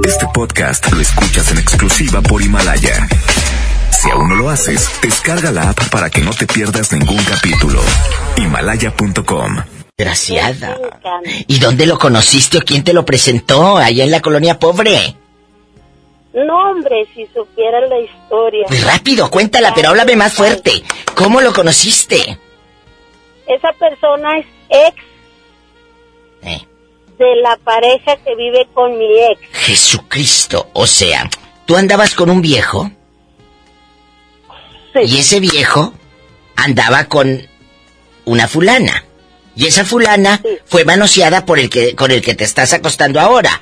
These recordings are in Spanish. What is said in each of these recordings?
Este podcast lo escuchas en exclusiva por Himalaya. Si aún no lo haces, descarga la app para que no te pierdas ningún capítulo. Himalaya.com. Graciada. ¿Y dónde lo conociste o quién te lo presentó? Allá en la colonia pobre. No, hombre, si supieran la historia. Pues rápido, cuéntala, pero háblame más fuerte. ¿Cómo lo conociste? Esa persona es ex Eh, de la pareja que vive con mi ex. Jesucristo. O sea, tú andabas con un viejo Sí. y ese viejo andaba con una fulana. Y esa fulana Sí. fue manoseada por el que, con el que te estás acostando ahora.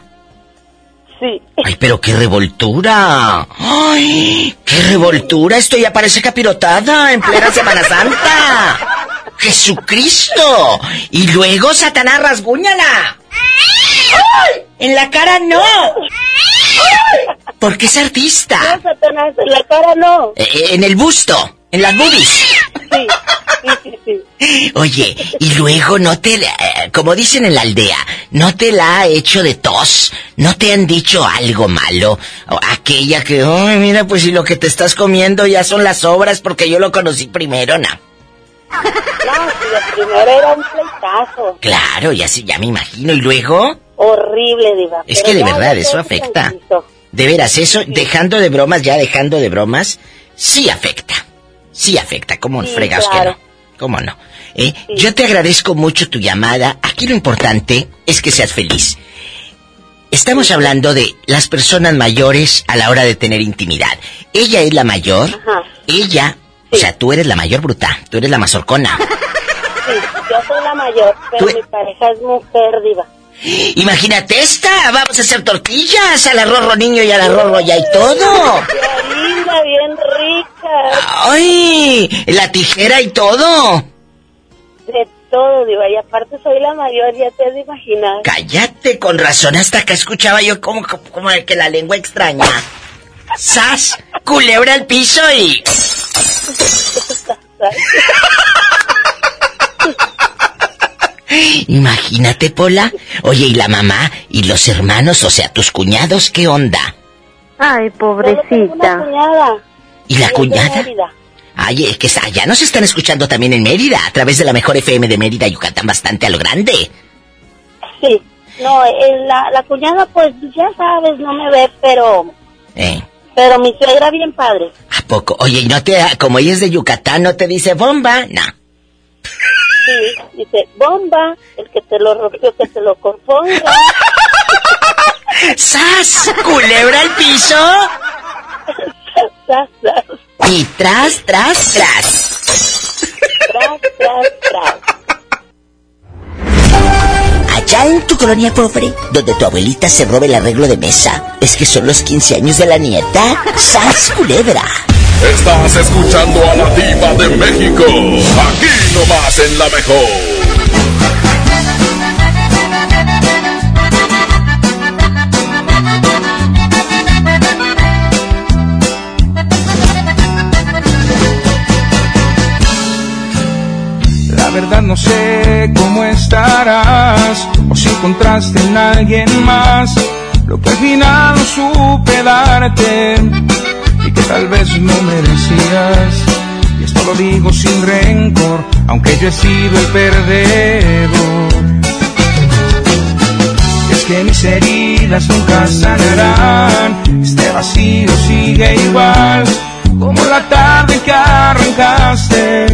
Sí. Ay, pero qué revoltura. Ay, qué revoltura. Esto ya parece capirotada en plena Semana Santa. Jesucristo. Y luego Satanás rasguñala. ¡Ay! En la cara no. ¡Ay! Porque es artista. No, Satanás, en la cara no. Eh, eh, en el busto, en las boobies. Sí, sí, sí, sí. Oye, y luego no te, eh, como dicen en la aldea, no te la ha hecho de tos, no te han dicho algo malo, o aquella que, ay, mira, pues si lo que te estás comiendo ya son las obras porque yo lo conocí primero, no. No, primera era un pleitazo. Claro, ya sí, ya me imagino, y luego, Horrible, diva. es que de verdad eso afecta. De veras, eso, dejando de bromas, ya dejando de bromas, sí afecta. Sí afecta, como Sí, claro. que no. ¿Cómo no? ¿Eh? Yo te agradezco mucho tu llamada. Aquí lo importante es que seas feliz. Estamos hablando de las personas mayores a la hora de tener intimidad. Ella es la mayor. Ajá. Ella, o sea, tú eres la mayor bruta. Tú eres la mazorcona. Sí, yo soy la mayor, pero Tú- mi pareja es mujer, diva. Imagínate esta. Vamos a hacer tortillas al arroz niño y al arroz ya y todo. Qué linda, bien rica. ¡Ay! La tijera y todo. De todo, diva. Y aparte soy la mayor, ya te has de imaginar. Cállate, con razón hasta acá escuchaba yo como, como, como que la lengua extraña. ¡Sas! Culebra al piso y... Imagínate, Pola. Oye, ¿y la mamá y los hermanos, o sea, tus cuñados, qué onda? Ay, una pobrecita. cuñada. ¿Y la cuñada? Ay, es que allá nos están escuchando también en Mérida, a través de la mejor FM de Mérida, Yucatán, bastante a lo grande. Sí. No, eh, la, la cuñada, pues ya sabes, no me ve, pero. ¿Eh? Pero mi suegra, bien padre. ¿A poco? Oye, ¿y no te, como ella es de Yucatán, no te dice bomba? No. Sí, dice, bomba, el que te lo rompió, que te lo componga. ¡Sas! ¡Culebra al piso! Tras, tras, Y tras, tras, tras. tras, tras, tras. Allá en tu colonia pobre, donde tu abuelita se robe el arreglo de mesa, es que son los 15 años de la nieta. ¡Sas, culebra! Estás escuchando a la diva de México. Aquí nomás en la mejor. La verdad no sé cómo estarás o si encontraste en alguien más lo que al final no supe darte y que tal vez no merecías. Y esto lo digo sin rencor, aunque yo he sido el perdedor. Es que mis heridas nunca sanarán, este vacío sigue igual como la tarde que arrancaste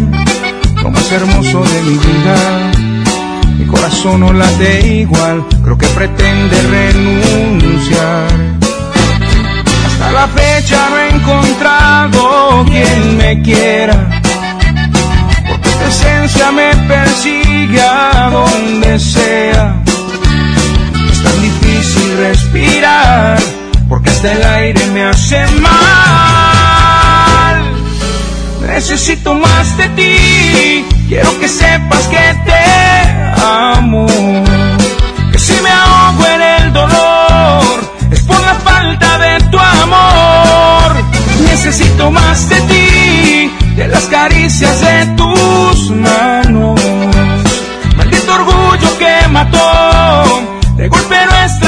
más hermoso de mi vida. Mi corazón no late igual, creo que pretende renunciar. Hasta la fecha no he encontrado quien me quiera, porque tu esencia me persigue a donde sea. Es tan difícil respirar, porque hasta el aire me hace mal. Necesito más de ti, quiero que sepas que te amo. Que si me ahogo en el dolor, es por la falta de tu amor. Necesito más de ti, de las caricias de tus manos. Maldito orgullo que mató de golpe nuestra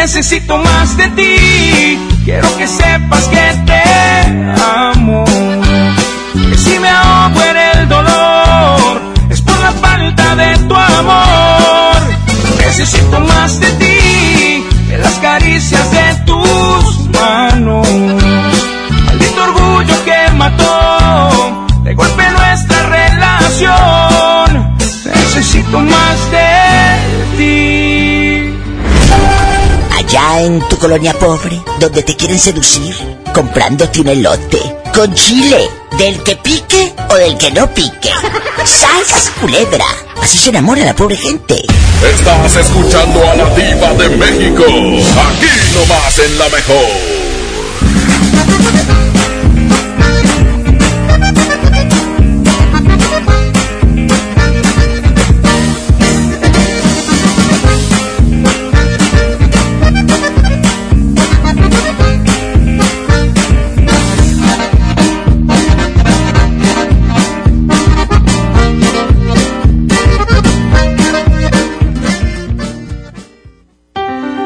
Necesito más de ti, quiero que sepas que te amo. Que si me ahogo en el dolor, es por la falta de tu amor. Necesito más de ti, que las caricias de tus manos. Maldito orgullo que mató de golpe nuestra relación. Necesito más de ti. En tu colonia pobre, donde te quieren seducir, comprándote un elote, con chile, del que pique o del que no pique. ¡Sas, culebra! Así se enamora la pobre gente. Estás escuchando a la diva de México. Aquí nomás en la mejor.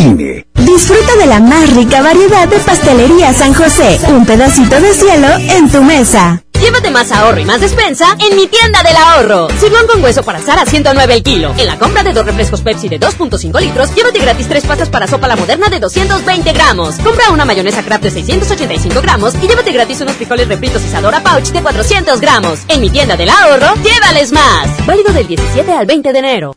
INE. Disfruta de la más rica variedad de pastelería San José. Un pedacito de cielo en tu mesa. Llévate más ahorro y más despensa en mi tienda del ahorro. Sirloin con hueso para asar a 109 el kilo. En la compra de dos refrescos Pepsi de 2.5 litros, llévate gratis tres pastas para sopa la moderna de 220 gramos. Compra una mayonesa Kraft de 685 gramos y llévate gratis unos frijoles refritos Isadora Pouch de 400 gramos. En mi tienda del ahorro, llévales más. Válido del 17 al 20 de enero.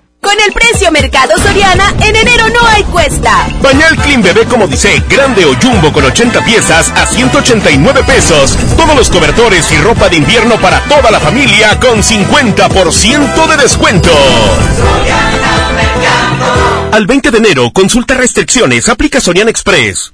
Con el precio Mercado Soriana, en enero no hay cuesta. Bañal Clean Bebé como dice, grande o jumbo con 80 piezas a 189 pesos. Todos los cobertores y ropa de invierno para toda la familia con 50% de descuento. Al 20 de enero, consulta restricciones, aplica Soriana Express.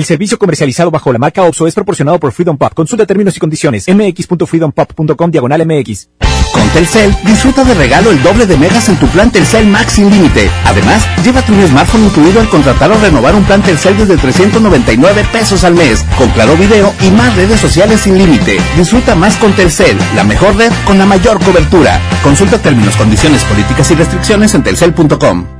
El servicio comercializado bajo la marca OPSO es proporcionado por Freedom Pop. Consulta términos y condiciones. mx.freedompop.com diagonal mx. Con Telcel, disfruta de regalo el doble de megas en tu plan Telcel Max sin límite. Además, llévate un smartphone incluido al contratar o renovar un plan Telcel desde 399 pesos al mes, con claro video y más redes sociales sin límite. Disfruta más con Telcel, la mejor red con la mayor cobertura. Consulta términos, condiciones, políticas y restricciones en telcel.com.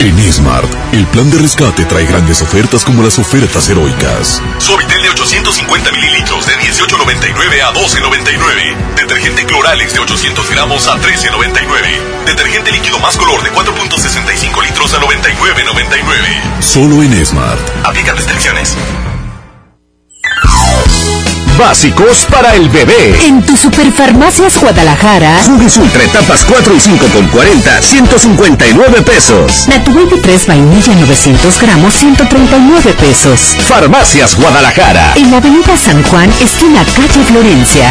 En Smart, el plan de rescate trae grandes ofertas como las ofertas heroicas. Suavitel de 850 mililitros de 18.99 a 12.99. Detergente Cloralex de 800 gramos a 13.99. Detergente líquido más color de 4.65 litros a 99.99. Solo en Smart. Aplican restricciones. Básicos para el bebé. En tu Superfarmacias Guadalajara, Jugues Ultra etapas 4 y 5 con 40, 159 pesos. Natu Baby 3 vainilla 900 gramos, 139 pesos. Farmacias Guadalajara. En la avenida San Juan, esquina calle Florencia.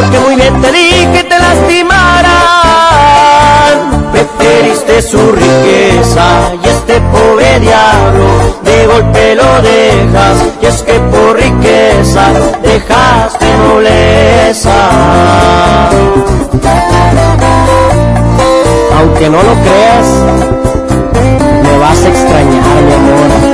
porque muy bien te di que te lastimaran. Preferiste su riqueza y este pobre diablo de golpe lo dejas. Y es que por riqueza dejaste nobleza. Aunque no lo creas, me vas a extrañar, mi amor.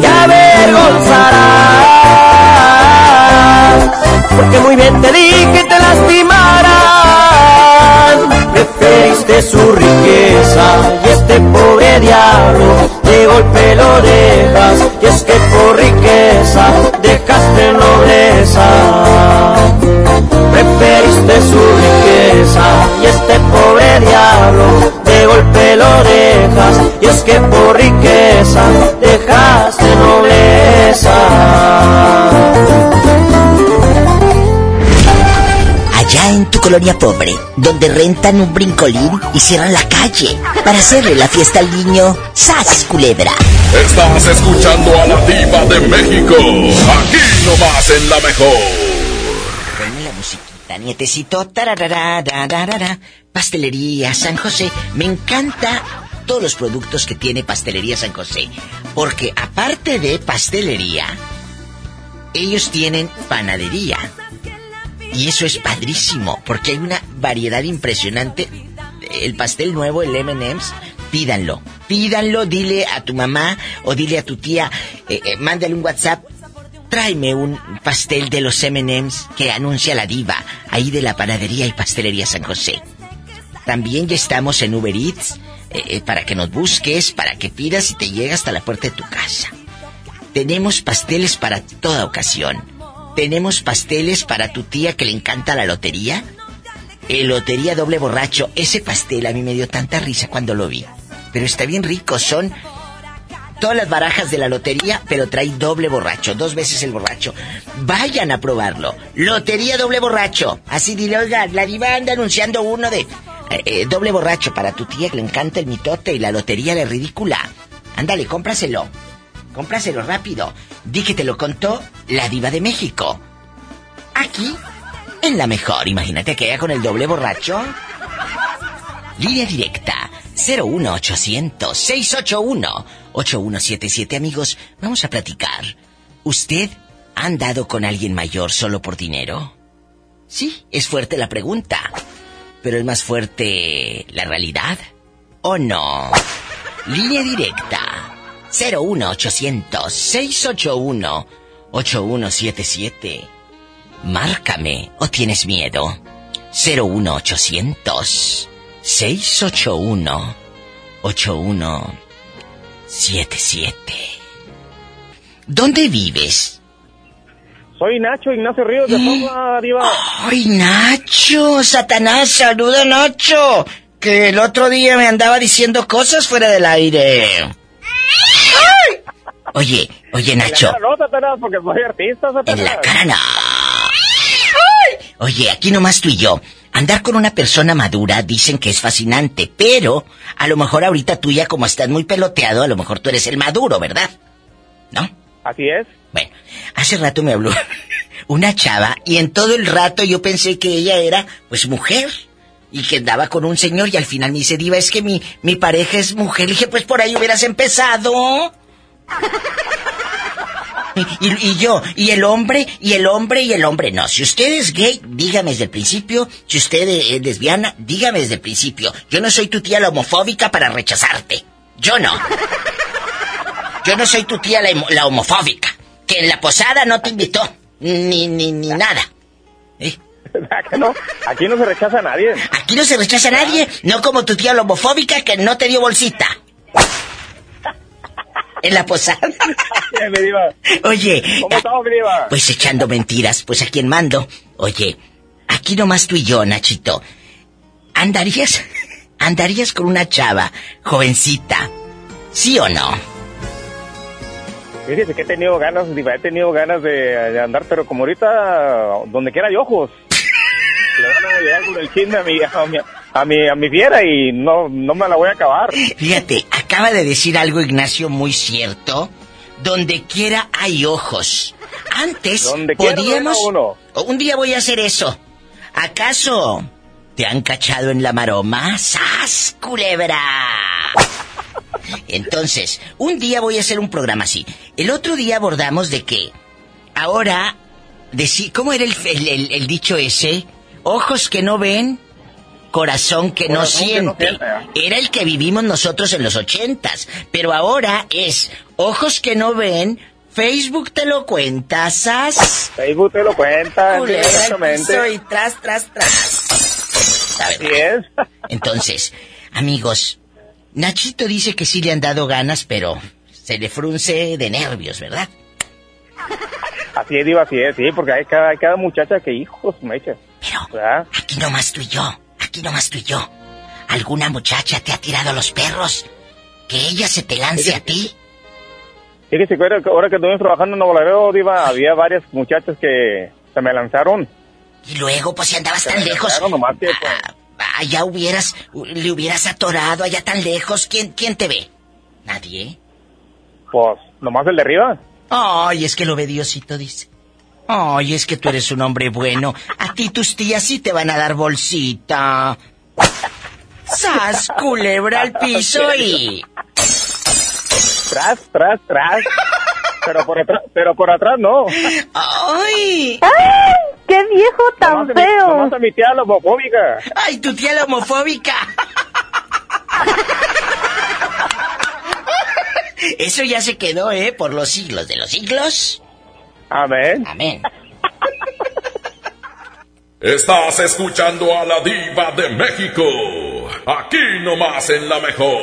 y avergonzarás. Porque muy bien te di que te lastimarán. Preferiste su riqueza y este pobre diablo de golpe lo dejas. Y es que por riqueza dejaste nobleza. Preferiste su riqueza y este pobre diablo de golpe lo dejas y es que por riqueza dejaste nobleza Allá en tu colonia pobre, donde rentan un brincolín y cierran la calle para hacerle la fiesta al niño, ¡sas, culebra! Estás escuchando a la diva de México. Aquí nomás en la mejor. Ponme la musiquita, nietecito. tararara, tararara. Pastelería San José. Me encanta todos los productos que tiene Pastelería San José. Porque aparte de pastelería, ellos tienen panadería. Y eso es padrísimo, porque hay una variedad impresionante. El pastel nuevo, el M&M's, pídanlo. Pídanlo, dile a tu mamá o dile a tu tía, eh, eh, mándale un WhatsApp. Tráeme un pastel de los M&M's que anuncia la diva, ahí de la panadería y pastelería San José. También ya estamos en Uber Eats, eh, eh, para que nos busques, para que pidas y te llega hasta la puerta de tu casa. Tenemos pasteles para toda ocasión. Tenemos pasteles para tu tía que le encanta la lotería. El lotería doble borracho. Ese pastel a mí me dio tanta risa cuando lo vi. Pero está bien rico. Son todas las barajas de la lotería, pero trae doble borracho. Dos veces el borracho. Vayan a probarlo. Lotería doble borracho. Así dile, oiga, la diva anda anunciando uno de... eh, eh, doble borracho para tu tía que le encanta el mitote y la lotería la ridícula. Ándale, cómpraselo. Cómpraselo rápido. Di que te lo contó la diva de México. Aquí, en la mejor. Imagínate que ella con el doble borracho. Línea directa. 01800 681 8177 amigos, vamos a platicar. ¿Usted ha andado con alguien mayor solo por dinero? Sí, es fuerte la pregunta. Pero es más fuerte la realidad. ¿O no? Línea directa. 01800 681 8177. Márcame o tienes miedo. 01800 681 8177. ¿Dónde vives? Soy Nacho Ignacio Ríos de Pampa, Diva. ¡Ay, Nacho! ¡Satanás! ¡Saluda, Nacho! Que el otro día me andaba diciendo cosas fuera del aire. ¡Ay! Oye, oye, Nacho. En la cara no, Satanás, porque soy artista, Satanás. En la cara no. Oye, aquí nomás tú y yo. Andar con una persona madura dicen que es fascinante, pero a lo mejor ahorita tú ya como estás muy peloteado, a lo mejor tú eres el maduro, ¿verdad? ¿No? Así es. Bueno, hace rato me habló una chava y en todo el rato yo pensé que ella era, pues, mujer. Y que andaba con un señor y al final me dice, Diva, es que mi, mi pareja es mujer. Le dije, pues por ahí hubieras empezado. Y, yo, y el hombre, y el hombre, y el hombre. No, si usted es gay, dígame desde el principio. Si usted es lesbiana, dígame desde el principio. Yo no soy tu tía la homofóbica para rechazarte. Yo no. Yo no soy tu tía la homofóbica. Que en la posada no te invitó. Ni, ni, ni nada. ¿Eh? no? Aquí no se rechaza a nadie. Aquí no se rechaza a nadie. No como tu tía homofóbica que no te dio bolsita. En la posada. Oye. ¿Cómo estamos, Diva? Pues echando mentiras, pues a quién mando. Oye, aquí nomás tú y yo, Nachito. ¿Andarías, andarías con una chava, jovencita? ¿Sí o no? Fíjese que he tenido ganas, Diva, he tenido ganas de, de andar, pero como ahorita, donde quiera hay ojos. Le van a llegar con el chisme a mi, a mi, a mi, a mi fiera y no, no me la voy a acabar. Fíjate, acaba de decir algo Ignacio muy cierto. Donde quiera hay ojos. Antes Donde podíamos... uno. Un día voy a hacer eso. ¿Acaso te han cachado en la maroma? ¡Sas, culebra! Entonces, un día voy a hacer un programa así. El otro día abordamos de que ahora, decí, ¿cómo era el, el, el, el dicho ese? Ojos que no ven, corazón que no Corazón que no siente. Era el que vivimos nosotros en los ochentas. Pero ahora es ojos que no ven, Facebook te lo cuenta, ¿sas? Facebook te lo cuenta, exactamente. soy tras, tras, tras. La verdad. Entonces, amigos, Nachito dice que sí le han dado ganas, pero se le frunce de nervios, ¿verdad? Así es, Diva, así es, sí, porque hay cada, hay cada muchacha que hijos me echa. Pero, aquí nomás tú y yo, aquí nomás tú y yo. ¿Alguna muchacha te ha tirado los perros? ¿Que ella se te lance a ti? Fíjese que ahora, ahora que estuvimos trabajando en Nuevo Laredo, Diva, había varias muchachas que se me lanzaron. Y luego, pues si andabas tan lejos. Nomás que, pues, Ah, allá hubieras, le hubieras atorado allá tan lejos. ¿Quién, quién te ve? ¿Nadie? Pues, nomás el de arriba. Ay, es que lo ve Diosito, dice. Ay, es que tú eres un hombre bueno. A ti tus tías sí te van a dar bolsita. ¡Sas, culebra al piso y... Tras, tras, tras. Pero por atrás, pero por atrás no. ¡Ay! ¡Ay! ¡Qué viejo tan Nomás a mi- feo! nomás a mi tía la homofóbica. ¡Ay, tu tía la homofóbica! Eso ya se quedó, ¿eh? Por los siglos de los siglos. Amén. Amén. Estás escuchando a la diva de México. Aquí nomás en la mejor.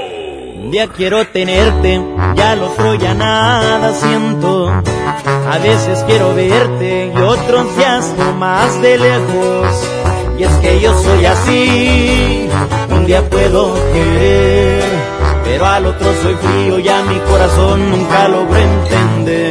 Un día quiero tenerte, ya lo otro ya nada siento. A veces quiero verte y otros días no más de lejos. Y es que yo soy así, un día puedo querer, pero al otro soy frío y a mi corazón nunca logro entender.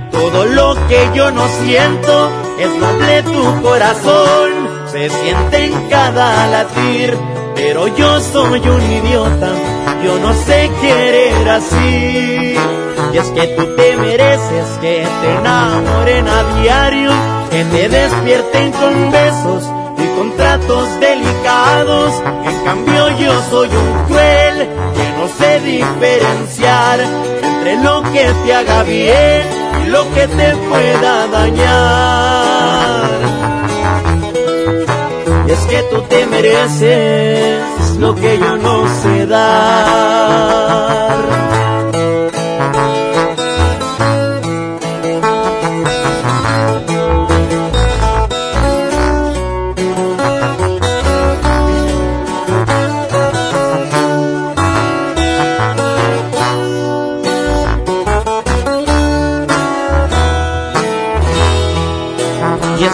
todo lo que yo no siento. Es noble tu corazón, se siente en cada latir, pero yo soy un idiota, yo no sé querer así. Y es que tú te mereces que te enamoren a diario, que te despierten con besos y con tratos delicados. En cambio yo soy un cruel que no sé diferenciar entre lo que te haga bien lo que te pueda dañar. Y es que tú te mereces lo que yo no sé dar.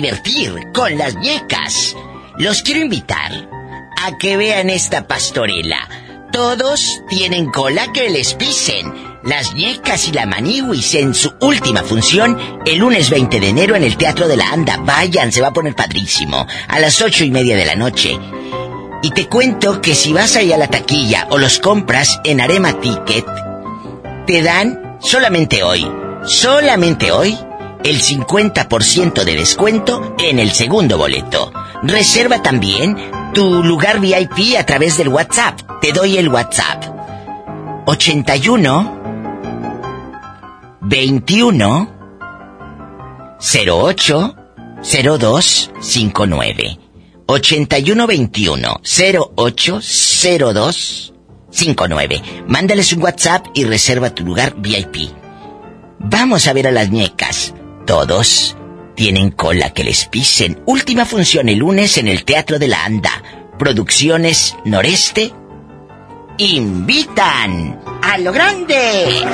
Divertir con las ñecas. Los quiero invitar a que vean esta pastorela. Todos tienen cola que les pisen. Las ñecas y la maniwis en su última función el lunes 20 de enero en el Teatro de la Anda. Vayan, se va a poner padrísimo. A las ocho y media de la noche. Y te cuento que si vas ahí a la taquilla o los compras en Arema Ticket, te dan solamente hoy, solamente hoy, el 50% de descuento en el segundo boleto. Reserva también tu lugar VIP a través del WhatsApp. Te doy el WhatsApp. 81 21 08 02 59 81 21 08 02 59 Mándales un WhatsApp y reserva tu lugar VIP. Vamos a ver a las ñecas. Todos tienen cola que les pisen. Última función el lunes en el Teatro de la Anda. Producciones Noreste invitan a lo grande.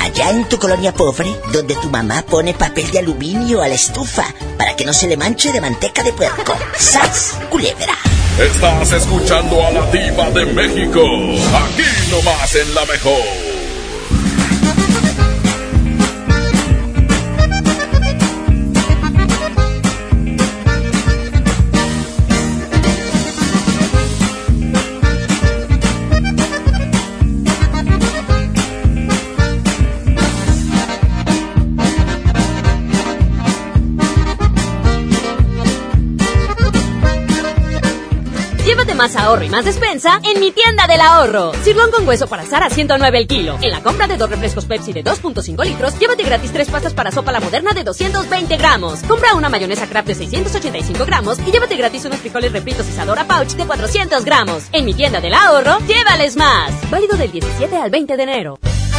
Allá en tu colonia pobre, donde tu mamá pone papel de aluminio a la estufa para que no se le manche de manteca de puerco. ¡Sas! Culebra. Estás escuchando a la diva de México. Aquí nomás en la mejor. Más ahorro y más despensa en mi tienda del ahorro. Sirlón con hueso para asar a 109 el kilo. En la compra de dos refrescos Pepsi de 2.5 litros, llévate gratis tres pastas para sopa la moderna de 220 gramos. Compra una mayonesa Kraft de 685 gramos y llévate gratis unos frijoles refritos Isadora Pouch de 400 gramos. En mi tienda del ahorro, llévales más. Válido del 17 al 20 de enero.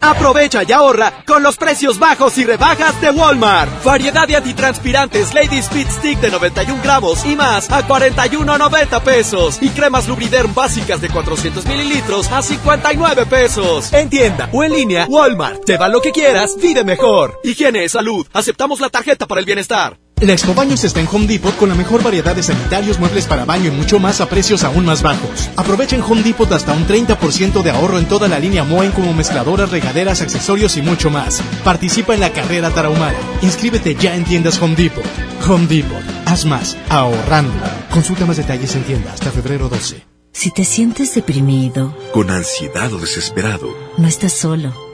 Aprovecha y ahorra con los precios bajos y rebajas de Walmart. Variedad de antitranspirantes Lady Speed Stick de 91 gramos y más a 41.90 pesos. Y cremas Lubriderm básicas de 400 mililitros a 59 pesos. En tienda o en línea, Walmart. Lleva lo que quieras, vive mejor. Higiene, salud. Aceptamos la tarjeta para el bienestar. La Expo Baños está en Home Depot con la mejor variedad de sanitarios, muebles para baño y mucho más a precios aún más bajos. Aprovechen Home Depot hasta un 30% de ahorro en toda la línea Moen como mezcladoras, regaderas, accesorios y mucho más. Participa en la carrera tarahumara. Inscríbete ya en tiendas Home Depot. Home Depot. Haz más. Ahorrando. Consulta más detalles en tienda hasta febrero 12. Si te sientes deprimido, con ansiedad o desesperado, no estás solo.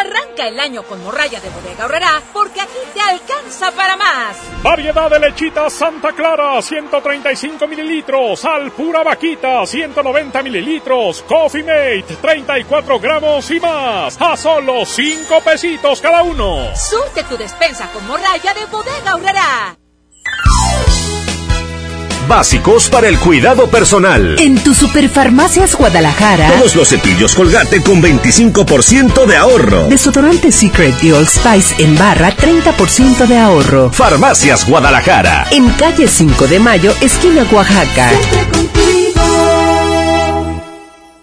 Arranca el año con morralla de bodega ahorrará porque aquí te alcanza para más. Variedad de lechita Santa Clara, 135 mililitros. Al pura vaquita, 190 mililitros. Coffee Mate, 34 gramos y más. A solo 5 pesitos cada uno. Surte tu despensa con morralla de bodega ahorrará. Básicos para el cuidado personal. En tu Superfarmacias Guadalajara. Todos los cepillos Colgate con 25% de ahorro. Desodorante Secret de Old Spice en barra 30% de ahorro. Farmacias Guadalajara. En calle 5 de Mayo, esquina Oaxaca.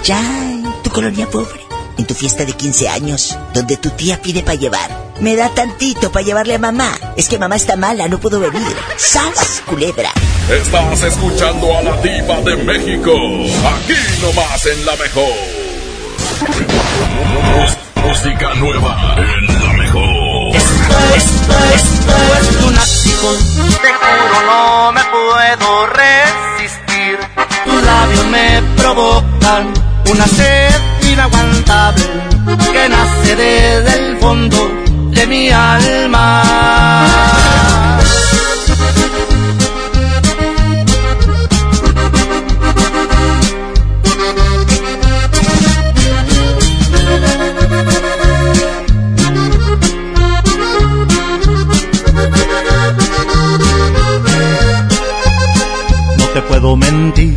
Allá en tu colonia pobre, en tu fiesta de 15 años, donde tu tía pide para llevar. Me da tantito para llevarle a mamá. Es que mamá está mala, no puedo venir. ¡Sas, culebra! Estás escuchando a la diva de México. Aquí nomás en la mejor. Música nueva en la mejor. Esto, esto es lunático. Te juro no me puedo resistir. Tus labios me provocan una sed inaguantable que nace desde el fondo de mi alma. No te puedo mentir,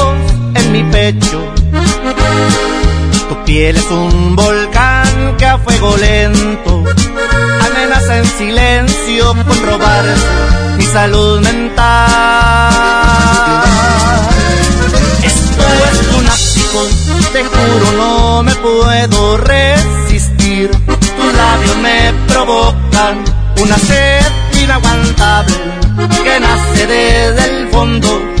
en mi pecho. Tu piel es un volcán que a fuego lento amenaza en silencio con robar mi salud mental. Esto es lunático, te juro no me puedo resistir. Tus labios me provocan una sed inaguantable que nace desde el fondo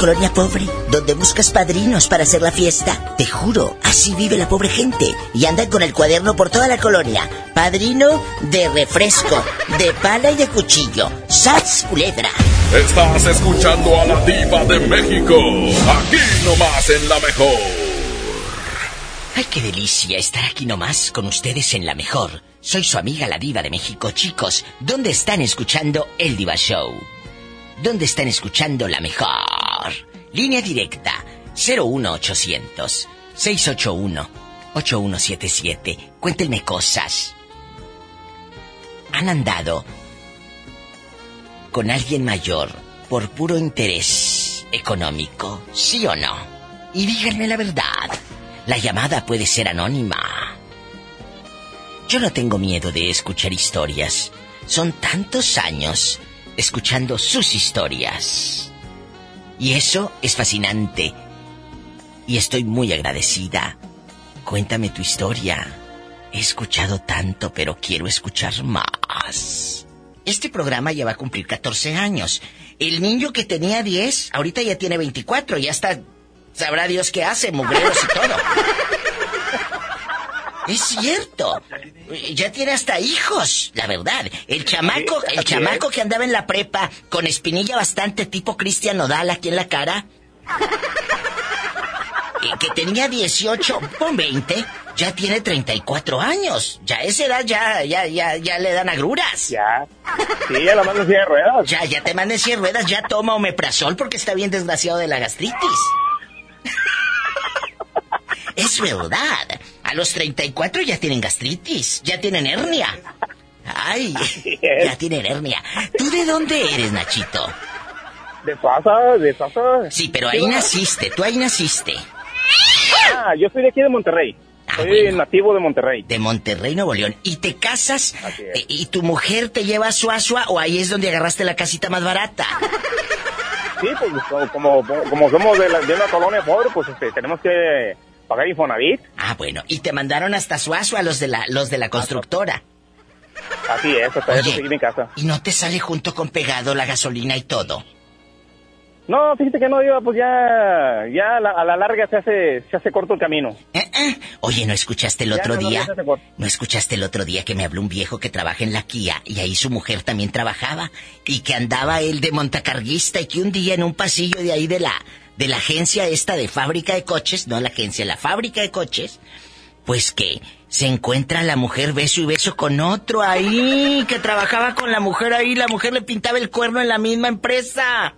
Colonia pobre, donde buscas padrinos para hacer la fiesta. Te juro, así vive la pobre gente. Y andan con el cuaderno por toda la colonia. Padrino de refresco, de pala y de cuchillo. ¡Sats, culebra! Estás escuchando a la diva de México. Aquí nomás en la mejor. Ay, qué delicia estar aquí nomás con ustedes en la mejor. Soy su amiga la diva de México, chicos. ¿Dónde están escuchando el Diva Show? ¿Dónde están escuchando la mejor? Línea directa 01800 681 8177. Cuéntenme cosas. ¿Han andado con alguien mayor por puro interés económico? ¿Sí o no? Y díganme la verdad. La llamada puede ser anónima. Yo no tengo miedo de escuchar historias. Son tantos años escuchando sus historias. Y eso es fascinante. Y estoy muy agradecida. Cuéntame tu historia. He escuchado tanto, pero quiero escuchar más. Este programa ya va a cumplir 14 años. El niño que tenía 10, ahorita ya tiene 24, ya está... Sabrá Dios qué hace, mugreros y todo. Es cierto. Ya tiene hasta hijos, la verdad. El chamaco, el chamaco que andaba en la prepa con espinilla bastante tipo Cristian Nodal aquí en la cara. eh, que tenía 18, con 20, ya tiene 34 años. Ya a esa edad ya, ya, ya, ya le dan agruras. Ya. Sí, ya la mando en ruedas. Ya, ya te manda en silla de ruedas, ya toma omeprazol porque está bien desgraciado de la gastritis. Es verdad. A los 34 ya tienen gastritis, ya tienen hernia. Ay, ya tienen hernia. ¿Tú de dónde eres, Nachito? De Pasa, de Pasa. Sí, pero ahí naciste, tú ahí naciste. Ah, yo soy de aquí de Monterrey. soy nativo de Monterrey. De Monterrey, Nuevo León. ¿Y te casas eh, y tu mujer te lleva a Suazua o ahí es donde agarraste la casita más barata? Sí, pues como, como, como somos de, la- de una colonia pobre, pues este, tenemos que pagar Infonavit. Ah, bueno, y te mandaron hasta Suazua los de la, los de la constructora. Así es, hasta eso Oye. en casa. ¿Y no te sale junto con pegado la gasolina y todo? No, fíjate que no, iba, pues ya, ya a la, a la larga se hace, se hace corto el camino. Oye, ¿no escuchaste el Ya, otro no, no, día? corto. ¿No escuchaste el otro día que me habló un viejo que trabaja en la Kia y ahí su mujer también trabajaba y que andaba él de montacarguista y que un día en un pasillo de ahí de la de la agencia esta de fábrica de coches, no la agencia, la fábrica de coches, pues que se encuentra la mujer beso y beso con otro ahí que trabajaba con la mujer ahí, la mujer le pintaba el cuerno en la misma empresa.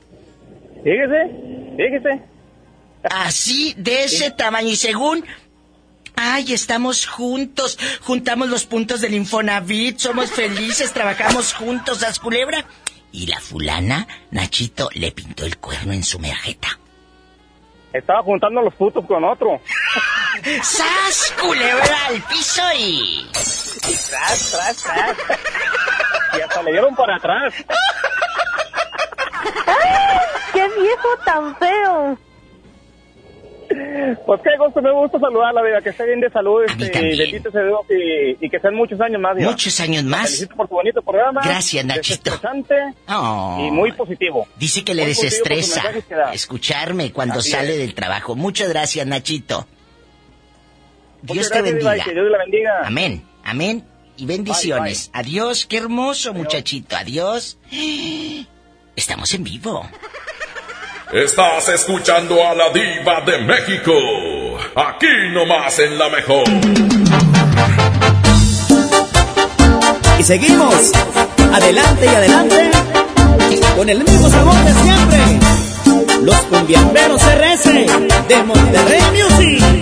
Fíjese, fíjese. Así, de ese tamaño y según... Ay, estamos juntos, juntamos los puntos del Infonavit, somos felices, trabajamos juntos, ¿as culebra? Y la fulana, Nachito, le pintó el cuerno en su mejeta. Estaba juntando los putos con otro. ¡Sas, culebra al piso y... Tras, tras, tras. Y hasta le dieron para atrás. ¡Qué viejo tan feo! Pues qué gusto, me gusta saludarla, vida, que esté bien de salud, este, y bendito Dios, y, y que sean muchos años más. Muchos años más. Felicito por tu bonito programa. Gracias, Nachito. Oh. y muy positivo. Dice que le Muy desestresa escucharme cuando Así sale es. del trabajo. Muchas gracias, Nachito. Dios te gracias, Diva, bendiga. y que Dios la bendiga. Amén, amén y bendiciones. Adiós, qué hermoso muchachito. Adiós. Estamos en vivo. Estás escuchando a la diva de México. Aquí nomás en la mejor. Y seguimos adelante y adelante con el mismo sabor de siempre. Los cumbiamberos RS de Monterrey Music.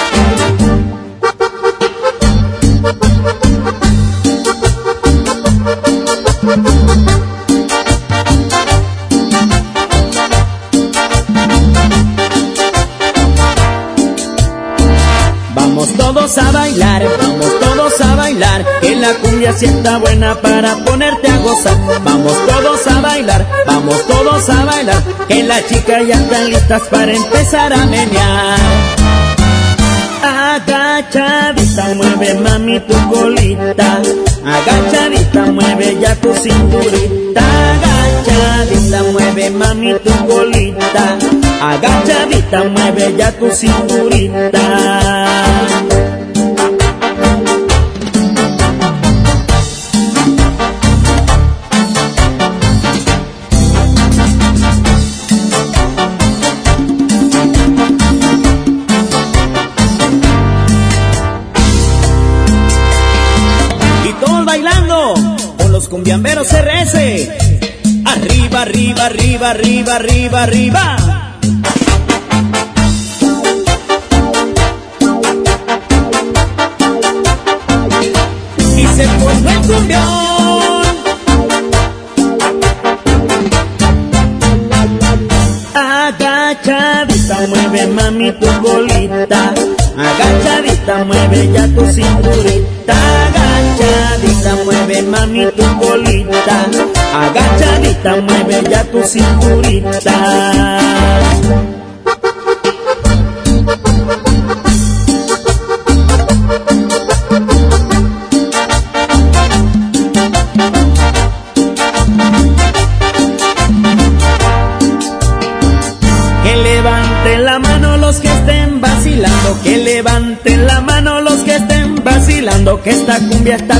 Vamos todos a bailar, vamos todos a bailar, que la cumbia está buena para ponerte a gozar. Vamos todos a bailar, vamos todos a bailar, que las chicas ya están listas para empezar a menear. Agachadita, mueve mami tu colita. Agachadita, mueve ya tu cinturita. Agachadita, mueve mami tu colita. Agachadita, mueve ya tu cinturita. Con los cumbiamberos RS. Arriba, arriba, arriba, arriba, arriba, arriba. Y se formó el cumbión. Agachadita, mueve mami tu colita. Agachadita, mueve ya tu cinturita. Agachadita, mueve mami tu colita. Agachadita, mueve ya tu cinturita. Que levanten la mano los que estén vacilando, que esta cumbia está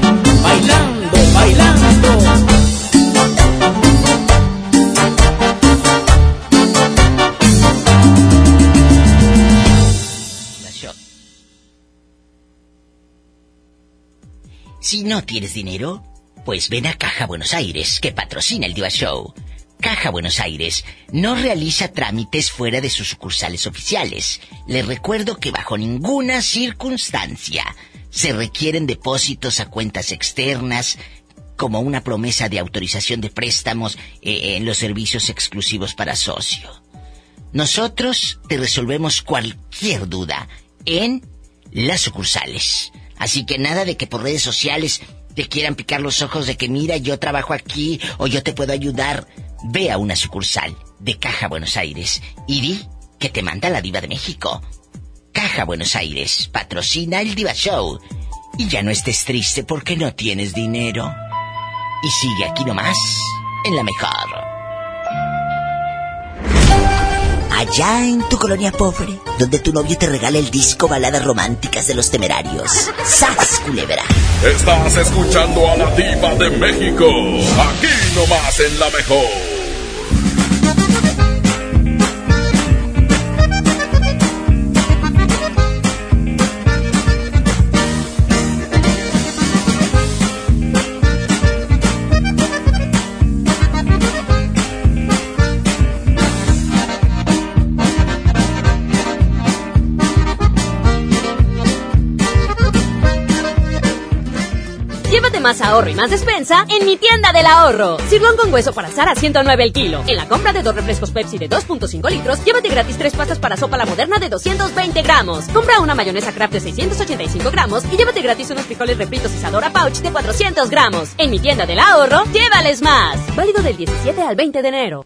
Si no tienes dinero, pues ven a Caja Buenos Aires, que patrocina el Diva Show. Caja Buenos Aires no realiza trámites fuera de sus sucursales oficiales. Les recuerdo que bajo ninguna circunstancia se requieren depósitos a cuentas externas como una promesa de autorización de préstamos eh, en los servicios exclusivos para socio. Nosotros te resolvemos cualquier duda en las sucursales. Así que nada de que por redes sociales te quieran picar los ojos de que mira, yo trabajo aquí o yo te puedo ayudar. Ve a una sucursal de Caja Buenos Aires y di que te manda la diva de México. Caja Buenos Aires patrocina el Diva Show. Y ya no estés triste porque no tienes dinero. Y sigue aquí nomás, en la mejor. Allá en tu colonia pobre, donde tu novio te regala el disco Baladas Románticas de los Temerarios. ¡Sas, culebra! Estás escuchando a la diva de México. Aquí nomás en la mejor. Más ahorro y más despensa en mi tienda del ahorro. Sirlón con hueso para asar a 109 el kilo. En la compra de dos refrescos Pepsi de 2.5 litros, llévate gratis tres pastas para sopa la moderna de 220 gramos. Compra una mayonesa Kraft de 685 gramos y llévate gratis unos frijoles refritos Isadora Pouch de 400 gramos. En mi tienda del ahorro, llévales más. Válido del 17 al 20 de enero.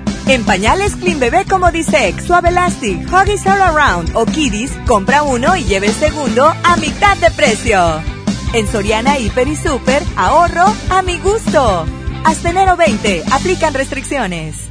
En pañales Clean Bebé como Disex, Suave Elastic, Huggies All Around o Kiddies, compra uno y lleve el segundo a mitad de precio. En Soriana Hiper y Super, ahorro a mi gusto. Hasta enero 20, aplican restricciones.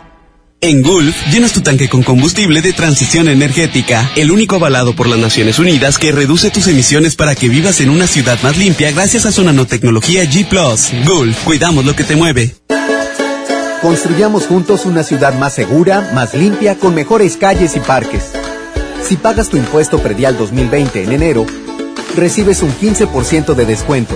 En Gulf, llenas tu tanque con combustible de transición energética, el único avalado por las Naciones Unidas que reduce tus emisiones para que vivas en una ciudad más limpia gracias a su nanotecnología G ⁇ Gulf, cuidamos lo que te mueve. Construyamos juntos una ciudad más segura, más limpia, con mejores calles y parques. Si pagas tu impuesto predial 2020 en enero, recibes un 15% de descuento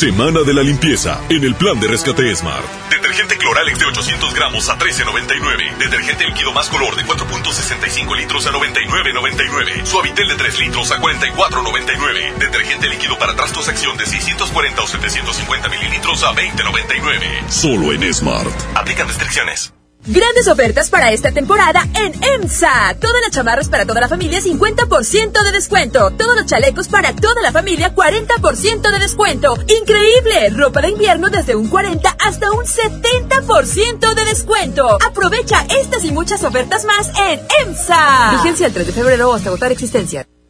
Semana de la limpieza en el plan de rescate Smart. Detergente Cloralex de 800 gramos a 13.99. Detergente líquido más color de 4.65 litros a 99.99. Suavitel de 3 litros a 44.99. Detergente líquido para trastos acción de 640 o 750 mililitros a 20.99. Solo en Smart. Aplican restricciones. Grandes ofertas para esta temporada en EMSA. Todas las chamarras para toda la familia 50% de descuento. Todos los chalecos para toda la familia 40% de descuento. Increíble. Ropa de invierno desde un 40 hasta un 70% de descuento. Aprovecha estas y muchas ofertas más en EMSA. Vigencia el 3 de febrero hasta agotar existencia.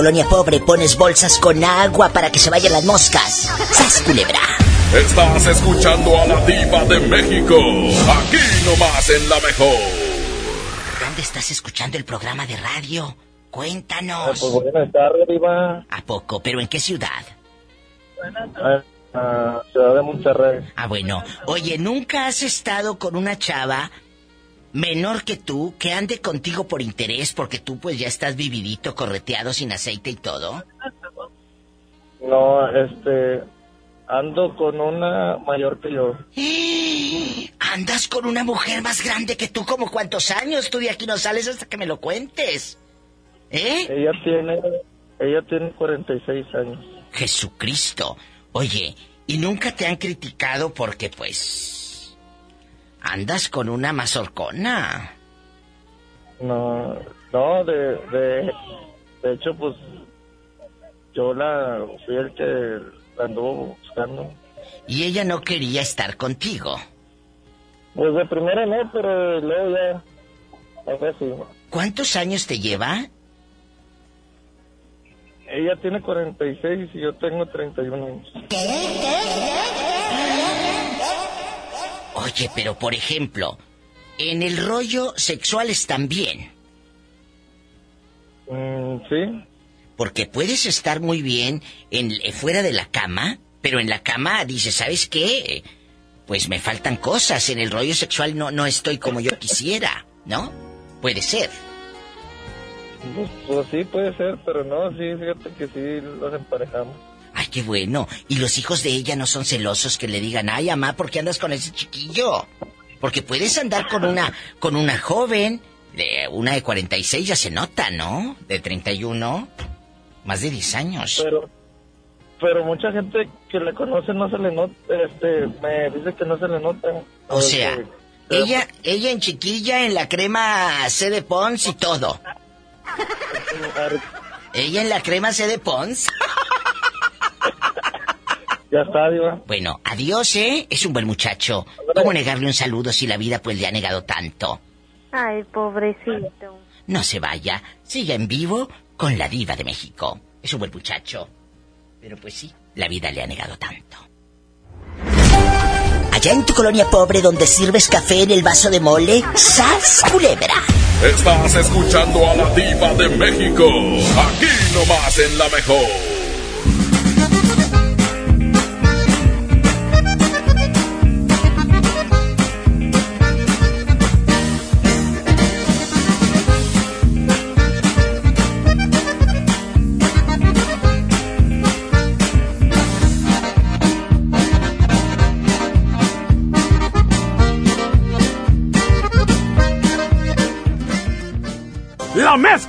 Colonia pobre pones bolsas con agua para que se vayan las moscas. ¡Sas, culebra! Estás escuchando a la diva de México. Aquí nomás en La Mejor. ¿Dónde estás escuchando el programa de radio? Cuéntanos. pues buenas tardes, diva. ¿A poco? ¿Pero en qué ciudad? Ah, ciudad de Monterrey. Ah, bueno. Oye, ¿nunca has estado con una chava menor que tú que ande contigo por interés porque tú pues ya estás vividito, correteado, sin aceite y todo? No, este, ando con una mayor que yo. ¿Andas con una mujer más grande que tú? ¿Como cuántos años? Tú de aquí no sales hasta que me lo cuentes. ¿Eh? Ella tiene, ella tiene 46 años. Jesucristo. Oye, ¿y nunca te han criticado porque pues Andas con una mazorcona. No, no, de, de, de hecho, pues yo la fui el que la anduvo buscando. ¿Y ella no quería estar contigo? Pues de primera no, pero luego ya, sí. ¿Cuántos años te lleva? Ella tiene 46 y yo tengo 31 años. Oye, pero por ejemplo, en el rollo sexual están bien. Mm, sí. Porque puedes estar muy bien en, eh, fuera de la cama, pero en la cama dices, ¿sabes qué? Pues me faltan cosas. En el rollo sexual no, no estoy como yo quisiera, ¿no? Puede ser. Pues, pues sí, puede ser, pero no, sí, fíjate que sí los emparejamos. Ay, qué bueno. Y los hijos de ella no son celosos que le digan, ay, mamá, ¿por qué andas con ese chiquillo? Porque puedes andar con una, con una joven, de una de 46 ya se nota, ¿no? De 31, más de 10 años. Pero, pero mucha gente que le conoce no se le nota, este, me dice que no se le nota. O sea, ella, ella en chiquilla, en la crema C de Pons y todo. Ella en la crema C de Pons. Ya está, Diva. Bueno, adiós, ¿eh? Es un buen muchacho. ¿Cómo negarle un saludo si la vida pues le ha negado tanto? Ay, pobrecito. No se vaya, siga en vivo con la diva de México. Es un buen muchacho. Pero pues sí, la vida le ha negado tanto. Allá en tu colonia pobre donde sirves café en el vaso de mole, ¡sas culebra! Estás escuchando a la diva de México. Aquí nomás en la mejor.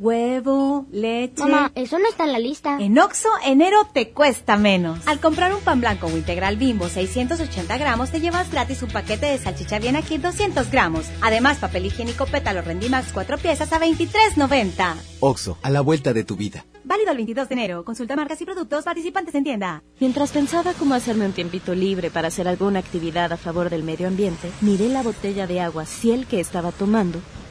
Huevo, leche. Mamá, eso no está en la lista. En Oxo, enero te cuesta menos. Al comprar un pan blanco o integral bimbo 680 gramos, te llevas gratis un paquete de salchicha bien aquí 200 gramos. Además, papel higiénico pétalo Rendimax 4 piezas a 23.90. Oxo, a la vuelta de tu vida. Válido el 22 de enero. Consulta marcas y productos participantes en tienda. Mientras pensaba cómo hacerme un tiempito libre para hacer alguna actividad a favor del medio ambiente, miré la botella de agua Ciel que estaba tomando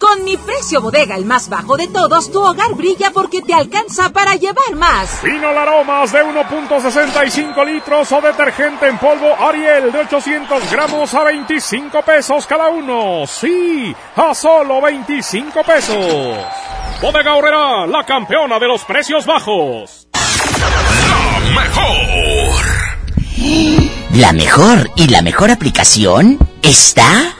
Con mi precio bodega, el más bajo de todos, tu hogar brilla porque te alcanza para llevar más. Vino aromas de 1.65 litros o detergente en polvo Ariel de 800 gramos a 25 pesos cada uno. Sí, a solo 25 pesos. Bodega Horrera, la campeona de los precios bajos. La mejor. La mejor y la mejor aplicación está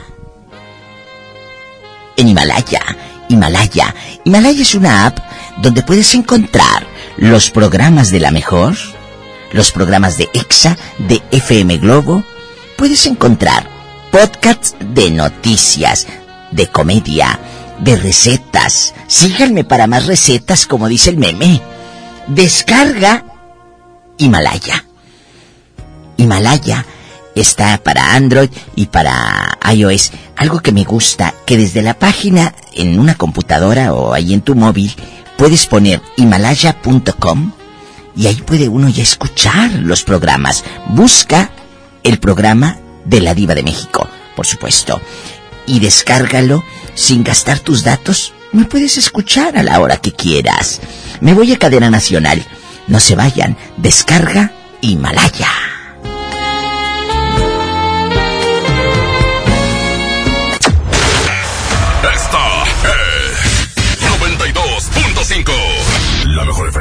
en Himalaya. Himalaya. Himalaya es una app donde puedes encontrar los programas de la mejor, los programas de EXA, de FM Globo. Puedes encontrar podcasts de noticias, de comedia, de recetas. Síganme para más recetas, como dice el meme. Descarga Himalaya. Himalaya está para Android y para iOS. Algo que me gusta, que desde la página en una computadora o ahí en tu móvil puedes poner himalaya.com y ahí puede uno ya escuchar los programas. Busca el programa de la diva de México. por supuesto. Y descárgalo sin gastar tus datos. Me puedes escuchar a la hora que quieras. Me voy a cadena nacional. No se vayan. Descarga Himalaya.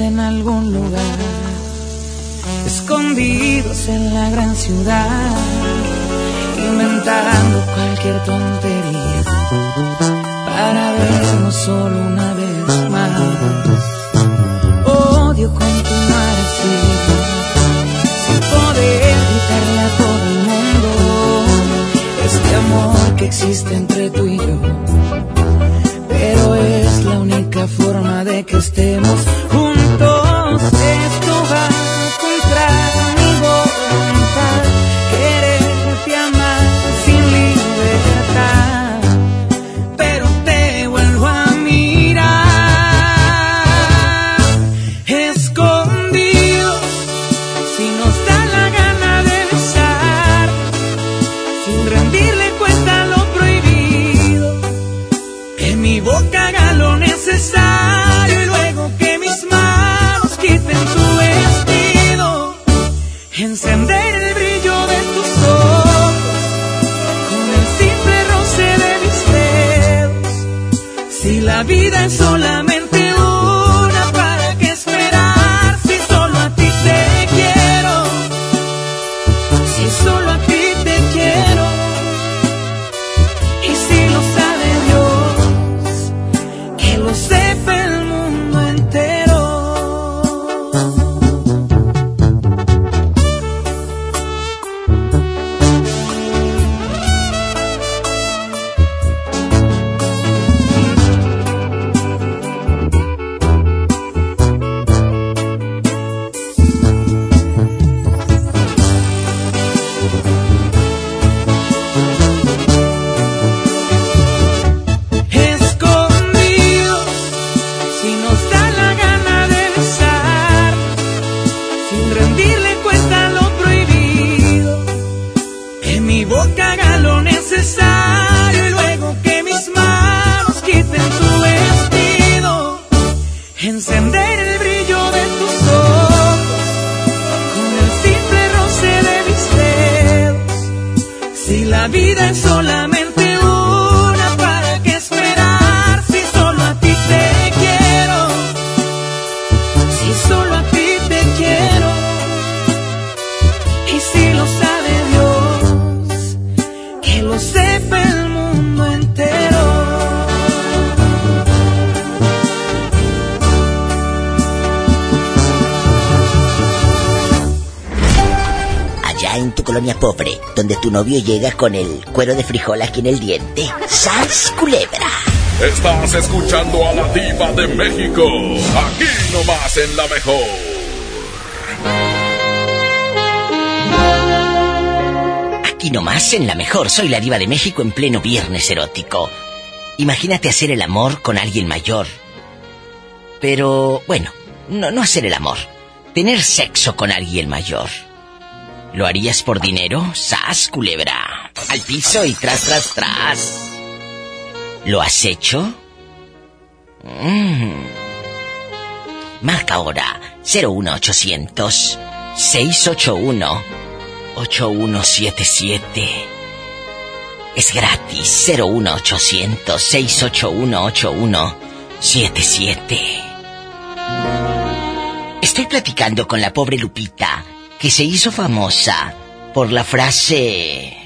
En algún lugar, escondidos en la gran ciudad, inventando cualquier tontería para vernos solo una vez más. Odio continuar así, sin poder gritarle a todo el mundo este amor que existe entre tú y yo. Pero es la única forma de que estemos novio llega con el cuero de frijol aquí en el diente. ¡Sas, culebra! Estás escuchando a la diva de México. Aquí nomás en la mejor. Aquí nomás en la mejor, soy la diva de México en pleno viernes erótico. Imagínate hacer el amor con alguien mayor. Pero, bueno, no, no hacer el amor. Tener sexo con alguien mayor. ¿Lo harías por dinero? ¡Sas, culebra! Al piso y tras, tras, tras. ¿Lo has hecho? Mm. Marca ahora 01800 681 8177. Es gratis 01800 681 8177. Estoy platicando con la pobre Lupita, que se hizo famosa por la frase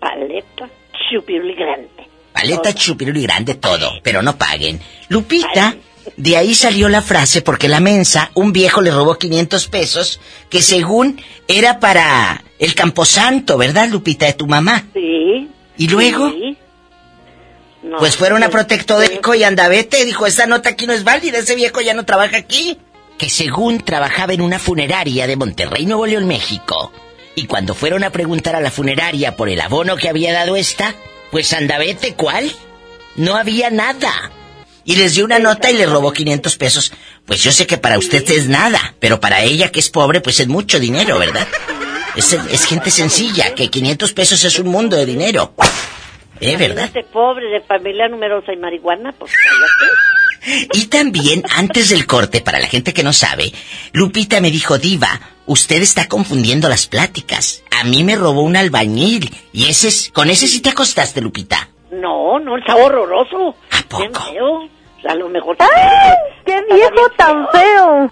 Paleta chupiruli grande. paleta chupiruli grande todo, pero no paguen. Lupita, de ahí salió la frase porque la mensa, un viejo le robó 500 pesos que según era para el camposanto, ¿verdad, Lupita, de tu mamá? Sí. ¿Y luego? Sí. No, Pues fueron a Protectodeco y Andavete, dijo, esta nota aquí no es válida, ese viejo ya no trabaja aquí. Que según trabajaba en una funeraria de Monterrey, Nuevo León, México. Y cuando fueron a preguntar a la funeraria por el abono que había dado esta, pues Andavete, ¿cuál? No había nada. Y les dio una nota y le robó 500 pesos. Pues yo sé que para usted es nada, pero para ella que es pobre, pues es mucho dinero, ¿verdad? Es, gente sencilla, que 500 pesos es un mundo de dinero. ¿Eh, verdad? Imagínate, pobre de familia numerosa y marihuana, pues. Y también, antes del corte, para la gente que no sabe, Lupita me dijo, Diva, usted está confundiendo las pláticas. A mí me robó un albañil. Y ese es, con ese sí te acostaste, Lupita. No, no, está horroroso. ¿A poco? feo. A lo mejor... ¡Qué viejo tan feo!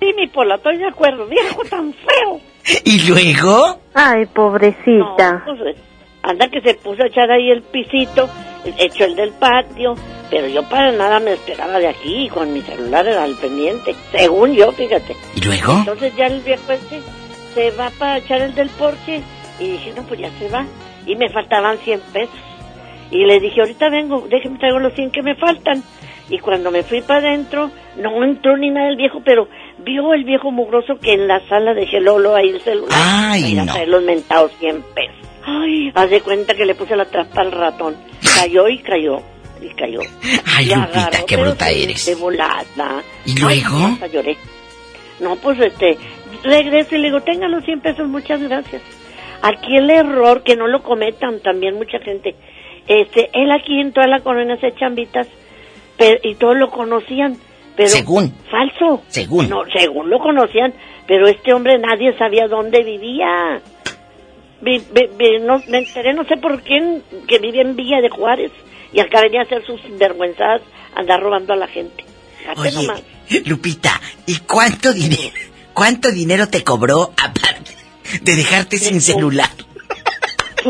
Sí, mi pola, estoy de acuerdo. Viejo tan feo. ¿Y luego? Ay, pobrecita. No, pues, anda que se puso a echar ahí el pisito, hecho el del patio, pero yo para nada me esperaba de aquí, con mi celular al pendiente, según yo, fíjate. ¿Y luego? Entonces ya el viejo este se va para echar el del porche, y dije, no, pues ya se va, y me faltaban 100 pesos. Y le dije, ahorita vengo, déjeme traigo los 100 que me faltan. Y cuando me fui para adentro, no entró ni nada el viejo, pero vio el viejo mugroso que en la sala dejé Lolo ahí el celular. Ay, no. los mentados 100 pesos. Ay, haz de cuenta que le puse la trampa al ratón. Cayó y cayó. Y cayó. Ay, Y Lupita, agarró, qué bruta eres. De volada. ¿Y luego? Ay, hasta lloré. No, pues este, regreso y le digo, tenga los 100 pesos, muchas gracias. Aquí el error, que no lo cometan también mucha gente, este, él aquí en toda la colonia hace chambitas, pero, y todos lo conocían, pero... Según. Falso. Según. No, según lo conocían, pero este hombre nadie sabía dónde vivía. Vi- vi- vi- no, me enteré, no sé por quién, que vivía en Villa de Juárez, y acá venía a hacer sus vergüenzas, andar robando a la gente. Oye, nomás. Lupita, ¿y cuánto dinero, cuánto dinero te cobró aparte de dejarte sin celular?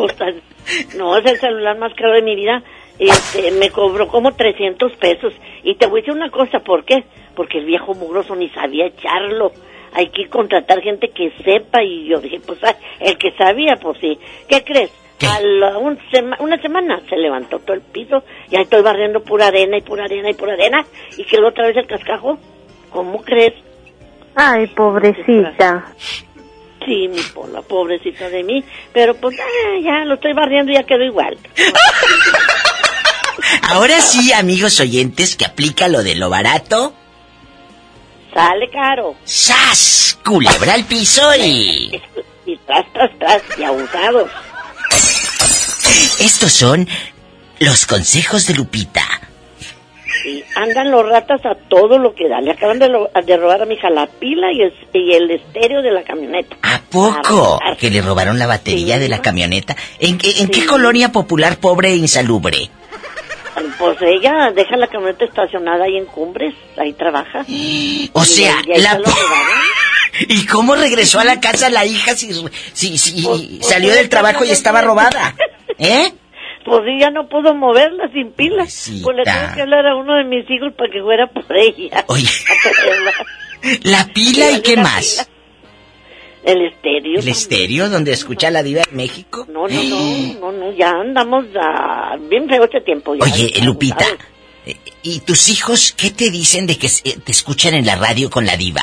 No, es el celular más caro de mi vida. Este, me cobró como 300 pesos. Y te voy a decir una cosa, ¿por qué? Porque el viejo mugroso ni sabía echarlo. Hay que contratar gente que sepa. Y yo dije, pues, ah, el que sabía, pues sí. ¿Qué crees? A la un sema- una semana se levantó todo el piso. Y ahí estoy barriendo pura arena y pura arena y pura arena. Y quedó otra vez el cascajo. ¿Cómo crees? Ay, pobrecita. Sí, mi pola, pobrecita de mí. Pero pues, ah, ya lo estoy barriendo y ya quedó igual. Ahora sí, amigos oyentes, que aplica lo de lo barato. Sale caro. ¡Sas! Culebra al piso y... Y tras, tras, tras, y abusados. Estos son los consejos de Lupita. Sí. andan los ratas a todo lo que da. Le acaban de, lo- de robar a mi hija la pila y el, y el estéreo de la camioneta. ¿A poco? Que le robaron la batería de la camioneta. ¿En, qué- en qué colonia popular pobre e insalubre? Pues ella deja la camioneta estacionada ahí en Cumbres, ahí trabaja. O sea, Y ahí la... ¿Y cómo regresó a la casa la hija si, si, si pues, salió del trabajo y estaba robada? ¿Eh? Pues ya no pudo moverla sin pilas. Pues le tuve que hablar a uno de mis hijos para que fuera por ella. Oye. La pila y qué más. El estéreo. ¿El estéreo donde escucha la diva de México? No, no, no, no, no, ya andamos a bien feo este tiempo. Ya, Oye, ya, Lupita, ¿sabes? eh, ¿y tus hijos qué te dicen de que te escuchan en la radio con la diva?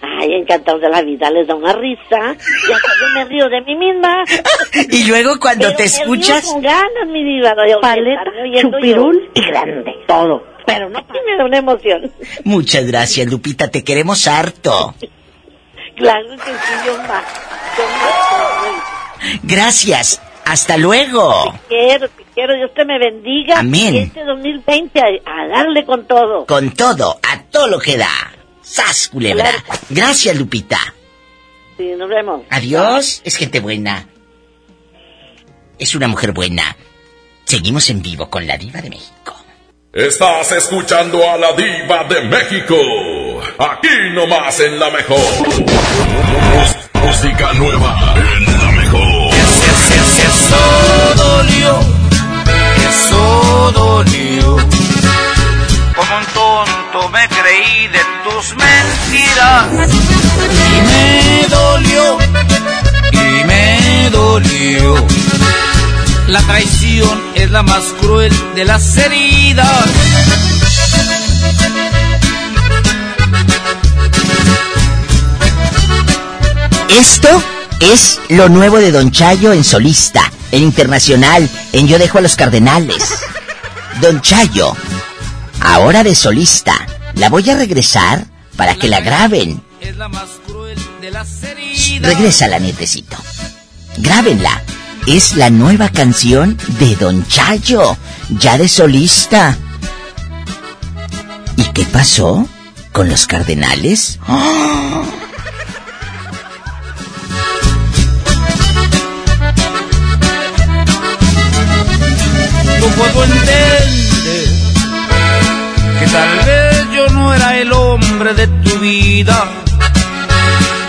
Ay, encantados de la vida, les da una risa. Ya hasta yo me río de mí misma. Y luego cuando Pero te me río escuchas... con ganas, mi diva. de Paleta, chupirul yo. y grande, todo. Pero no me da una emoción. Muchas gracias, Lupita, te queremos harto. Claro que sí, yo más. Yo más. Gracias, hasta luego. Te quiero, te quiero. Dios te me bendiga. Amén. Y este 2020 a, a darle con todo. Con todo, a todo lo que da. ¡Sas, culebra! Claro. Gracias, Lupita. Sí, nos vemos. Adiós, es gente buena. Es una mujer buena. Seguimos en vivo con la diva de México. Estás escuchando a la diva de México. Aquí nomás en la mejor. Música nueva en la mejor. Eso dolió, eso dolió. Como un tonto me creí de tus mentiras. Y me dolió, y me dolió. La traición es la más cruel de las heridas. Esto es lo nuevo de Don Chayo en solista, en internacional, en Yo dejo a los Cardenales. Don Chayo, ahora de solista, la voy a regresar para que la graben. Es la más cruel de las heridas. Regresa la nietecito. Grábenla. Es la nueva canción de Don Chayo, ya de solista. ¿Y qué pasó con los cardenales? ¡Ah! No puedo entender que tal vez yo no era el hombre de tu vida,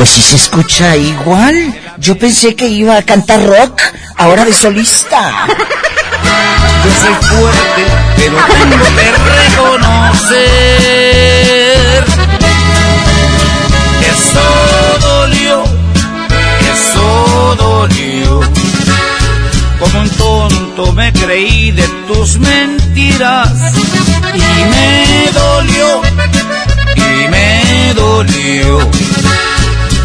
Pues si se escucha igual. Yo pensé que iba a cantar rock, ahora de solista. Yo soy fuerte, pero tengo que reconocer eso dolió, eso dolió. Como un tonto me creí de tus mentiras y me dolió, y me dolió.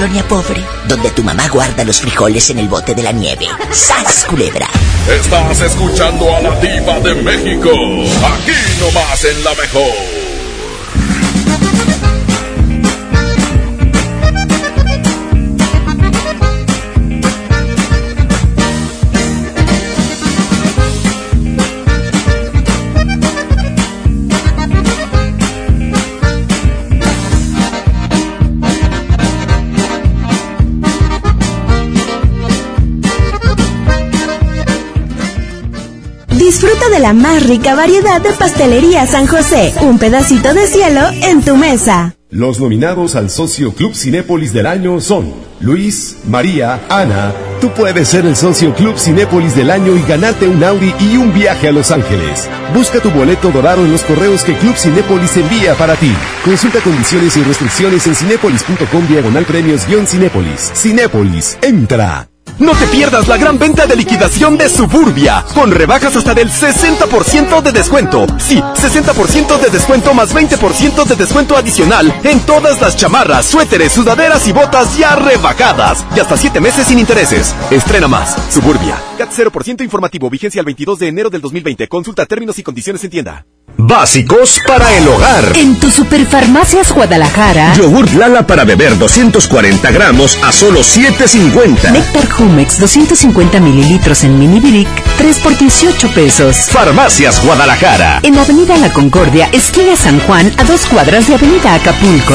Colonia pobre, donde tu mamá guarda los frijoles en el bote de la nieve. ¡Sas, culebra! Estás escuchando a la diva de México. Aquí nomás en la mejor. Disfruta de la más rica variedad de pastelería San José. Un pedacito de cielo en tu mesa. Los nominados al Socio Club Cinépolis del año son Luis, María, Ana. Tú puedes ser el Socio Club Cinépolis del año y ganarte un Audi y un viaje a Los Ángeles. Busca tu boleto dorado en los correos que Club Cinépolis envía para ti. Consulta condiciones y restricciones en cinépolis.com diagonal premios-cinépolis. Cinépolis, entra. No te pierdas la gran venta de liquidación de Suburbia, con rebajas hasta del 60% de descuento. Sí, 60% de descuento más 20% de descuento adicional en todas las chamarras, suéteres, sudaderas y botas ya rebajadas. Y hasta 7 meses sin intereses. Estrena más. Suburbia. CAT 0% informativo, vigencia el 22 de enero del 2020. Consulta términos y condiciones en tienda. Básicos para el hogar. En tu Superfarmacias Guadalajara. Yogurt Lala para beber 240 gramos a solo 7.50. Néctar Jumex 250 mililitros en mini brick 3 por 18 pesos. Farmacias Guadalajara. En Avenida La Concordia, esquina San Juan, a dos cuadras de Avenida Acapulco.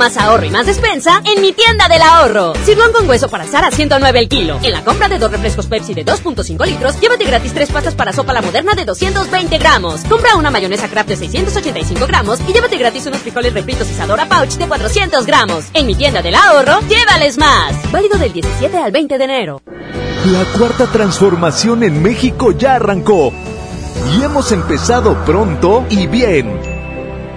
más ahorro y más despensa en mi tienda del ahorro. Sirloin con hueso para asar a 109 el kilo. En la compra de dos refrescos Pepsi de 2.5 litros, llévate gratis tres pastas para sopa la moderna de 220 gramos. Compra una mayonesa Kraft de 685 gramos y llévate gratis unos frijoles refritos Isadora Pouch de 400 gramos. En mi tienda del ahorro, llévales más. Válido del 17 al 20 de enero. La cuarta transformación en México ya arrancó. Y hemos empezado pronto y bien.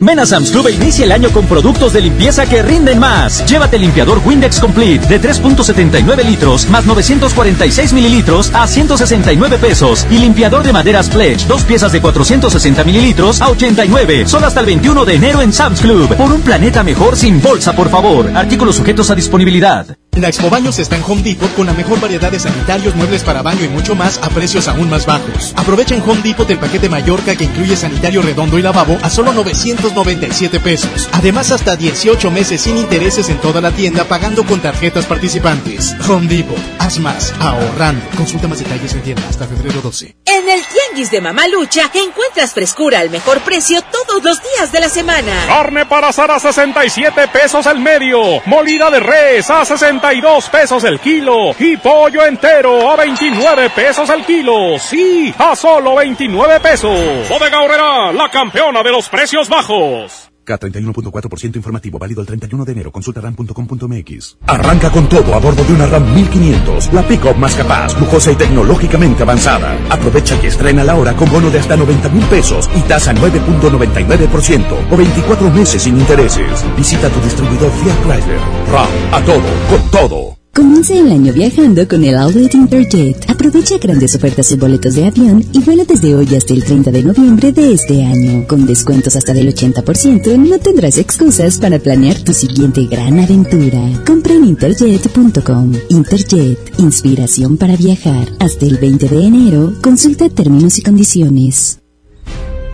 Ven a Sam's Club e inicia el año con productos de limpieza que rinden más. Llévate limpiador Windex Complete de 3.79 litros más 946 mililitros a 169 pesos. Y limpiador de maderas Pledge, dos piezas de 460 mililitros a 89. Solo hasta el 21 de enero en Sam's Club. Por un planeta mejor sin bolsa, por favor. Artículos sujetos a disponibilidad. La Expo Baños está en Home Depot con la mejor variedad de sanitarios, muebles para baño y mucho más a precios aún más bajos. Aprovecha en Home Depot el paquete Mallorca que incluye sanitario redondo y lavabo a solo 997 pesos. Además, hasta 18 meses sin intereses en toda la tienda pagando con tarjetas participantes. Home Depot, haz más, ahorrando. Consulta más detalles en tienda hasta febrero 12. En el Tianguis de Mamalucha encuentras frescura al mejor precio todos los días de la semana. Carne para asar a 67 pesos el medio. Molida de res a 62 pesos el kilo. Y pollo entero a 29 pesos el kilo. Sí, a solo 29 pesos. Bodega Horrera, la campeona de los precios bajos. K31.4% informativo válido el 31 de enero. Consulta ram.com.mx. Arranca con todo a bordo de una RAM 1500, la pick-up más capaz, lujosa y tecnológicamente avanzada. Aprovecha y estrena la hora con bono de hasta 90 mil pesos y tasa 9.99% o 24 meses sin intereses. Visita tu distribuidor Fiat Chrysler. RAM, a todo, con todo. Comienza el año viajando con el Outlet Interjet. Aprovecha grandes ofertas en boletos de avión y vuela desde hoy hasta el 30 de noviembre de este año. Con descuentos hasta del 80%, no tendrás excusas para planear tu siguiente gran aventura. Compra en interjet.com. Interjet, inspiración para viajar. Hasta el 20 de enero, consulta términos y condiciones.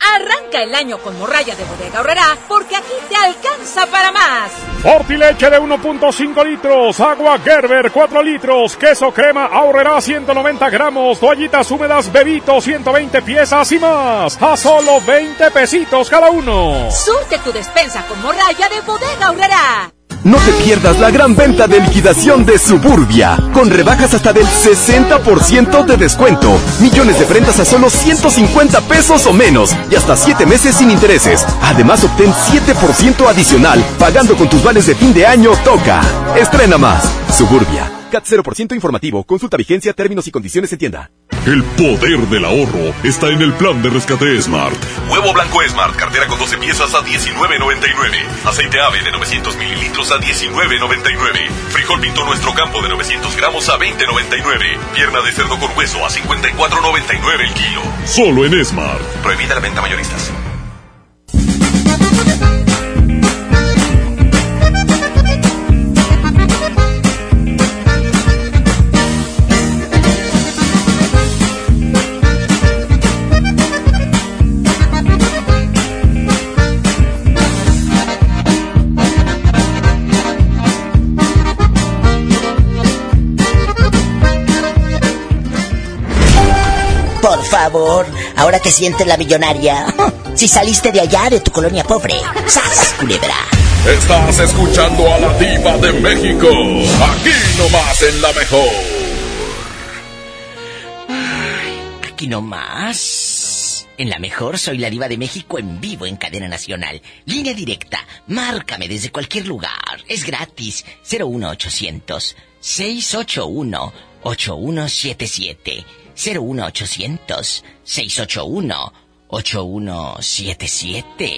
Arranca el año con morralla de bodega horrera porque aquí te alcanza para más. Fortileche de 1.5 litros, agua Gerber 4 litros, queso crema ahorrará 190 gramos, toallitas húmedas Bebito 120 piezas y más. A solo 20 pesitos cada uno. Surte tu despensa con morralla de bodega horrera. No te pierdas la gran venta de liquidación de Suburbia, con rebajas hasta del 60% de descuento, millones de prendas a solo 150 pesos o menos y hasta 7 meses sin intereses. Además obtén 7% adicional pagando con tus vales de fin de año Toca. Estrena más. Suburbia. CAT 0% informativo. Consulta vigencia, términos y condiciones en tienda. El poder del ahorro está en el plan de rescate Smart. Huevo blanco Smart, cartera con 12 piezas a 19.99. Aceite ave de 900 mililitros a 19.99. Frijol pinto nuestro campo de 900 gramos a 20.99. Pierna de cerdo con hueso a 54.99 el kilo. Solo en Smart. Prohibida la venta mayoristas. Favor, ahora te sientes la millonaria. Si saliste de allá, de tu colonia pobre. ¡Sas, culebra! Estás escuchando a la diva de México. Aquí nomás en la mejor. Aquí nomás. En la mejor soy la diva de México en vivo en cadena nacional. Línea directa. Márcame desde cualquier lugar. Es gratis. 01800 681 8177. 01800 681 8177.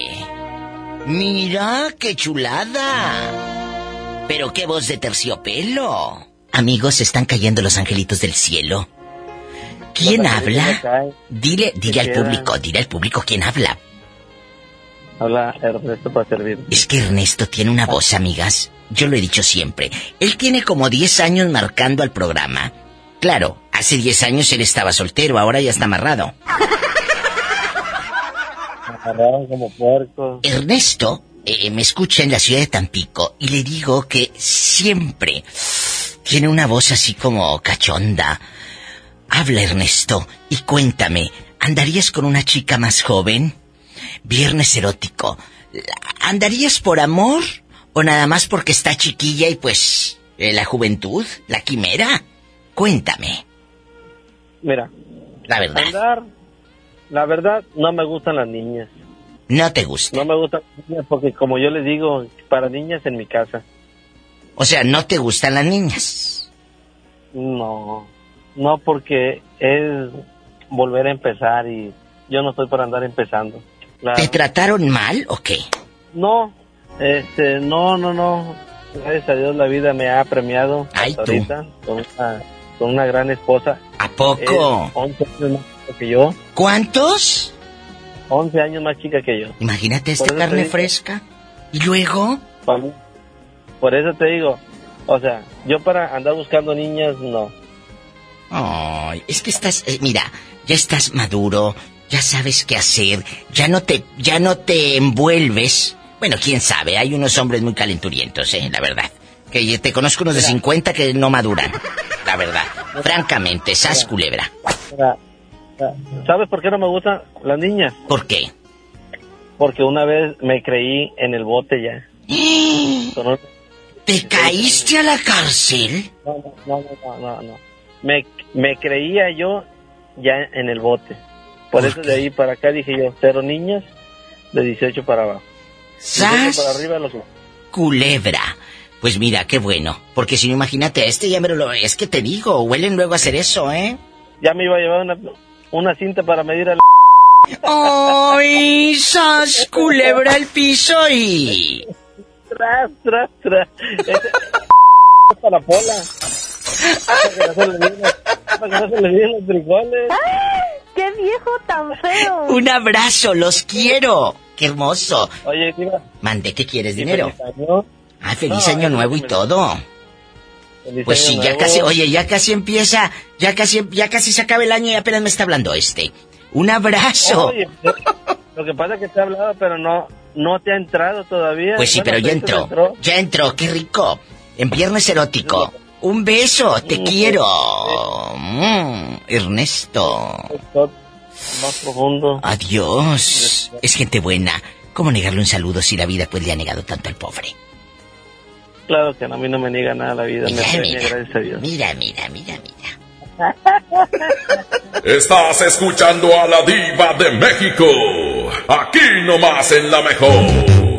Mira qué chulada. Pero qué voz de terciopelo. Amigos, están cayendo los angelitos del cielo. ¿Quién habla? Dile, dile al público, dile al público quién habla. Habla Ernesto para servir. Es que Ernesto tiene una voz, amigas. Yo lo he dicho siempre. Él tiene como 10 años marcando al programa. Claro, hace 10 años él estaba soltero, ahora ya está amarrado. Agarraron como puerco. Ernesto eh, me escucha en la ciudad de Tampico y le digo que siempre tiene una voz así como cachonda. Habla Ernesto y cuéntame, ¿andarías con una chica más joven? Viernes erótico. ¿Andarías por amor o nada más porque está chiquilla y pues eh, la juventud, la quimera? Cuéntame. Mira. La verdad. Andar, la verdad, no me gustan las niñas. No te gusta. No me gustan las niñas porque, como yo les digo, para niñas en mi casa. O sea, ¿no te gustan las niñas? No, no porque es volver a empezar y yo no estoy para andar empezando. La- ¿Te trataron mal o qué? No, este, no, no, no. Gracias a Dios la vida me ha premiado Ay, hasta tú. ahorita con una, con una gran esposa. ¿A poco? Es 11 años más chica que yo. ¿Cuántos? 11 años más chica que yo. Imagínate esta carne fresca. ¿Y luego? Por- Por eso te digo, o sea, yo para andar buscando niñas, no. Ay, es que estás, eh, mira, ya estás maduro, ya sabes qué hacer, ya no te, ya no te envuelves. Bueno, quién sabe, hay unos hombres muy calenturientos, eh, la verdad. Que te conozco unos de 50 que no maduran, la verdad. Francamente, sas culebra. ¿Sabes por qué no me gustan las niñas? ¿Por qué? Porque una vez me creí en el bote ya. Con ¿Te caíste a la cárcel? No, no, no, no, no. Me, me creía yo ya en el bote. Por eso de ahí para acá dije yo, cero niñas de 18 para abajo. 18 ¡Sas! para arriba los... Culebra. Pues mira, qué bueno. Porque si no, imagínate, a este ya me lo... Es que te digo, huelen luego a hacer eso, ¿eh? Ya me iba a llevar una, una cinta para medir al... ¡Ay! ¡Sas! Culebra el piso y. Tras, tras, tras. Ese- para la pola. Para que no se le los- para que no se le den los frijoles. ¡Qué viejo tan feo! Un abrazo, los quiero. ¡Qué hermoso! Oye, Diva. Mande, ¿qué quieres? ¿y ¿Dinero? año? Ah, feliz No, año nuevo y todo. Pues sí, ya nuevo. casi, oye, ya casi empieza, ya casi, ya casi se acaba el año y apenas me está hablando este. Un abrazo. Oye, lo que pasa es que te he hablado, pero no, no te ha entrado todavía. Pues sí, Bueno, pero ya entró, ya entró, qué rico. En viernes erótico. Un beso, te Mm, quiero. Mm, Ernesto. Más profundo. Adiós. Es gente buena. ¿Cómo negarle un saludo si la vida pues le ha negado tanto al pobre? Claro que a mí no me niega nada la vida, me Mira, premia, mira. gracias a Dios. Mira, mira, mira, mira. Estás escuchando a la diva de México. Aquí nomás en la mejor.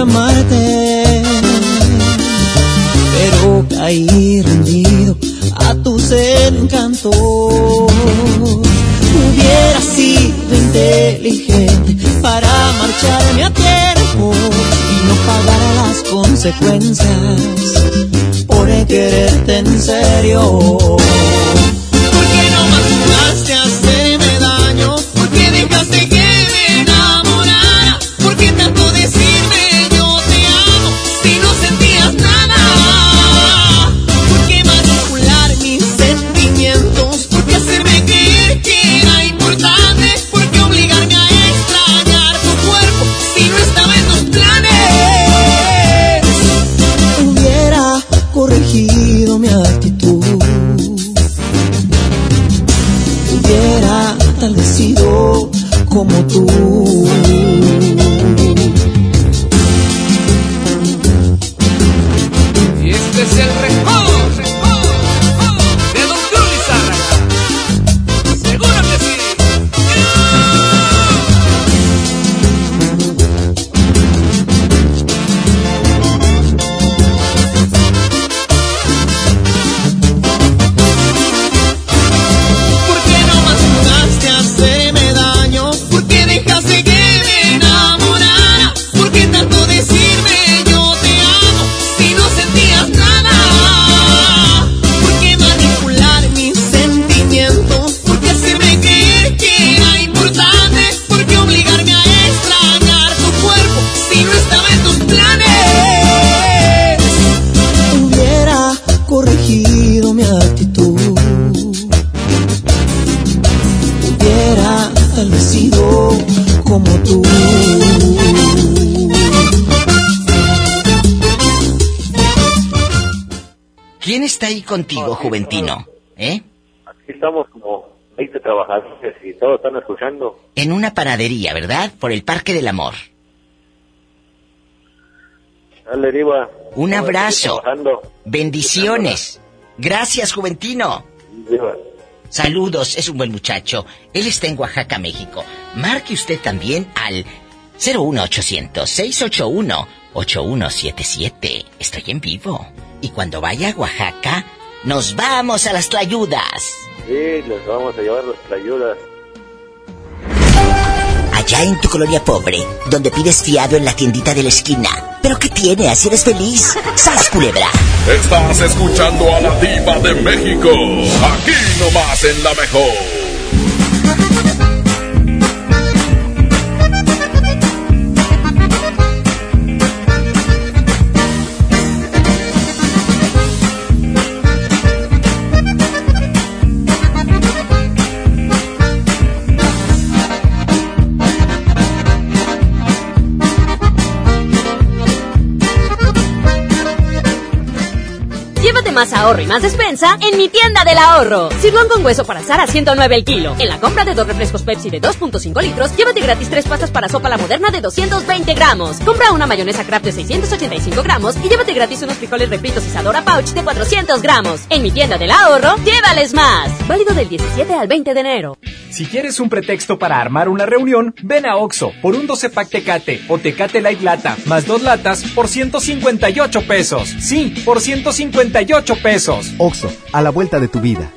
No llamarte, pero caí rendido a tus encantos. Hubiera sido inteligente para marcharme a tiempo y no pagar las consecuencias por quererte en serio. Contigo, Juventino? ¿Eh? Aquí estamos como 20 trabajadores y todos están escuchando. En una panadería, ¿verdad? Por el Parque del Amor. Dale, Diva. Un abrazo. Bendiciones. Gracias, Juventino. Saludos, es un buen muchacho. Él está en Oaxaca, México. Marque usted también al 01800-681-8177. Estoy en vivo. Y cuando vaya a Oaxaca, nos vamos a las tlayudas. Sí, les vamos a llevar las ayudas. Allá en tu colonia pobre, donde pides fiado en la tiendita de la esquina. ¿Pero qué tiene? Así eres feliz. ¡Sas, culebra! Estás escuchando a la diva de México. Aquí nomás en la mejor. Más ahorro y más despensa en mi tienda del ahorro. Sirloin con hueso para asar a 109 el kilo. En la compra de dos refrescos Pepsi de 2.5 litros, llévate gratis tres pastas para sopa la moderna de 220 gramos. Compra una mayonesa Kraft de 685 gramos y llévate gratis unos frijoles refritos Isadora Pouch de 400 gramos. En mi tienda del ahorro, llévales más. Válido del 17 al 20 de enero. Si quieres un pretexto para armar una reunión, ven a Oxo por un 12 pack Tecate o Tecate Light Lata más dos latas por 158 pesos. Sí, por 158 pesos. Oxo, a la vuelta de tu vida.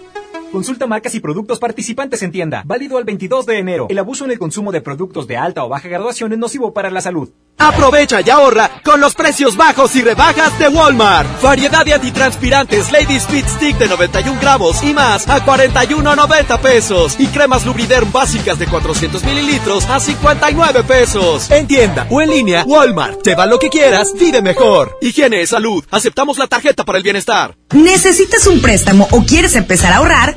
Consulta marcas y productos participantes en tienda. Válido al 22 de enero. El abuso en el consumo de productos de alta o baja graduación es nocivo para la salud. Aprovecha y ahorra con los precios bajos y rebajas de Walmart. Variedad de antitranspirantes Lady Speed Stick de 91 gramos y más a 41.90 pesos. Y cremas Lubriderm básicas de 400 mililitros a 59 pesos. En tienda o en línea, Walmart. Lleva lo que quieras, vive mejor. Higiene, salud. Aceptamos la tarjeta para el bienestar. ¿Necesitas un préstamo o quieres empezar a ahorrar?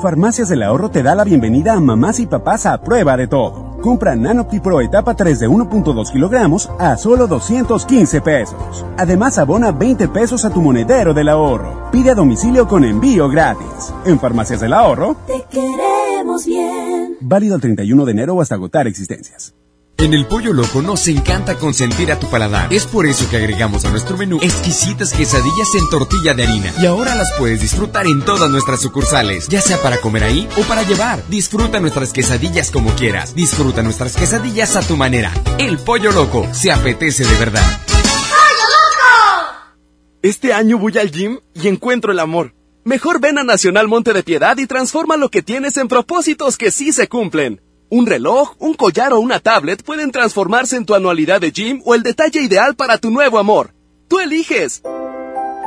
Farmacias del Ahorro te da la bienvenida a mamás y papás a prueba de todo. Compra Nanopti Pro etapa 3 de 1.2 kilogramos a solo 215 pesos. Además, abona 20 pesos a tu monedero del ahorro. Pide a domicilio con envío gratis. En Farmacias del Ahorro, te queremos bien. Válido el 31 de enero hasta agotar existencias. En el Pollo Loco nos encanta consentir a tu paladar. Es por eso que agregamos a nuestro menú exquisitas quesadillas en tortilla de harina. Y ahora las puedes disfrutar en todas nuestras sucursales, ya sea para comer ahí o para llevar. Disfruta nuestras quesadillas como quieras. Disfruta nuestras quesadillas a tu manera. El Pollo Loco se apetece de verdad. ¡Pollo Loco! Este año voy al gym y encuentro el amor. Mejor ven a Nacional Monte de Piedad y transforma lo que tienes en propósitos que sí se cumplen. Un reloj, un collar o una tablet pueden transformarse en tu anualidad de gym o el detalle ideal para tu nuevo amor. Tú eliges.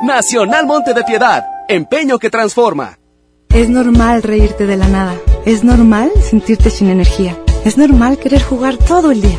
Nacional Monte de Piedad, empeño que transforma. Es normal reírte de la nada. Es normal sentirte sin energía. Es normal querer jugar todo el día.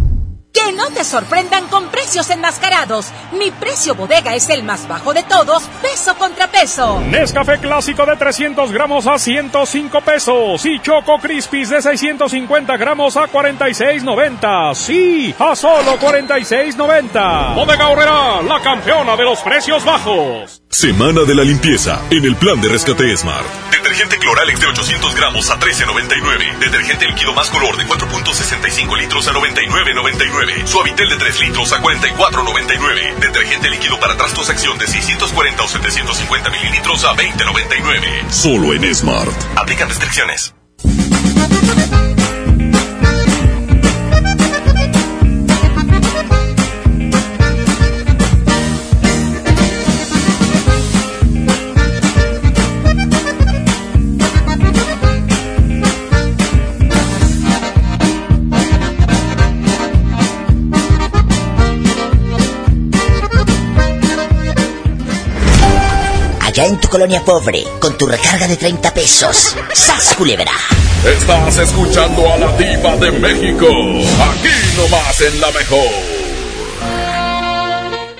Que no te sorprendan con precios enmascarados. Mi precio bodega es el más bajo de todos, peso contra peso. Nescafé clásico de 300 gramos a 105 pesos y Choco Crispis de 650 gramos a 46.90. Sí, a solo 46.90. Bodega Horrera, la campeona de los precios bajos. Semana de la limpieza en el plan de rescate Smart. Detergente Cloralex de 800 gramos a 13.99. Detergente líquido más color de 4.65 litros a 99.99. Suavitel de 3 litros a 44.99. Detergente líquido para trastos acción de 640 o 750 mililitros a 20.99. Solo en Smart. Aplican restricciones. Allá en tu colonia pobre, con tu recarga de 30 pesos. ¡Sas, culebra! Estás escuchando a la diva de México. Aquí nomás en la mejor.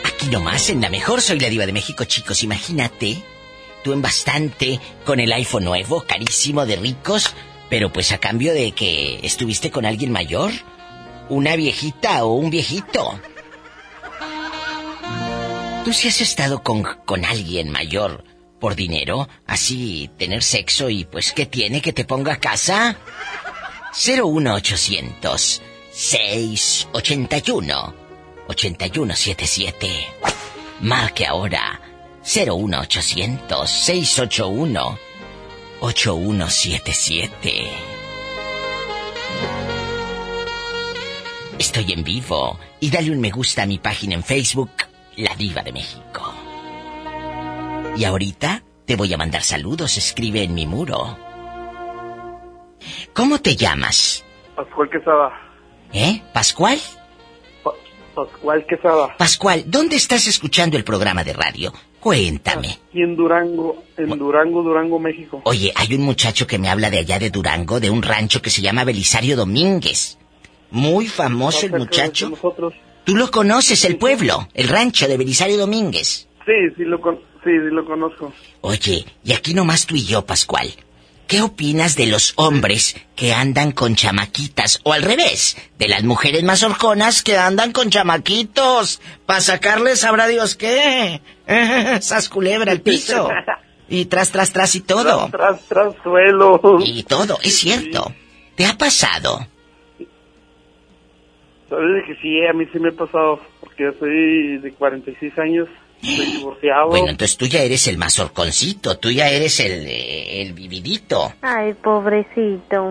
Aquí nomás en la mejor soy la diva de México, chicos. Imagínate, tú en bastante, con el iPhone nuevo, carísimo de ricos, pero pues a cambio de que estuviste con alguien mayor, una viejita o un viejito. ¿Tú si has estado con, con alguien mayor por dinero? Así, tener sexo y pues ¿qué tiene que te ponga a casa? 01800 681 8177 Marque ahora 01800 681 8177 Estoy en vivo y dale un me gusta a mi página en Facebook la diva de México. Y ahorita te voy a mandar saludos, escribe en mi muro. ¿Cómo te llamas? Pascual Quesada. ¿Eh? ¿Pascual? Pa- Pascual Quesada. Pascual, ¿dónde estás escuchando el programa de radio? Cuéntame. En Durango, en Durango, Durango, México. Oye, hay un muchacho que me habla de allá de Durango, de un rancho que se llama Belisario Domínguez. Muy famoso el muchacho. Nosotros. Tú lo conoces, el pueblo, el rancho de Belisario Domínguez. Sí, sí lo, con- sí, sí lo conozco. Oye, y aquí nomás tú y yo, Pascual. ¿Qué opinas de los hombres que andan con chamaquitas? O al revés, de las mujeres más horconas que andan con chamaquitos. Para sacarles, sabrá Dios qué. Sas culebra al piso. Y tras, tras, tras y todo. Tras, tras, suelo. Y todo, es cierto. ¿Te ha pasado? Sabes que sí, a mí sí me ha pasado, porque yo soy de 46 años, soy divorciado. Bueno, entonces tú ya eres el más horconcito, tú ya eres el, el vividito. Ay, pobrecito.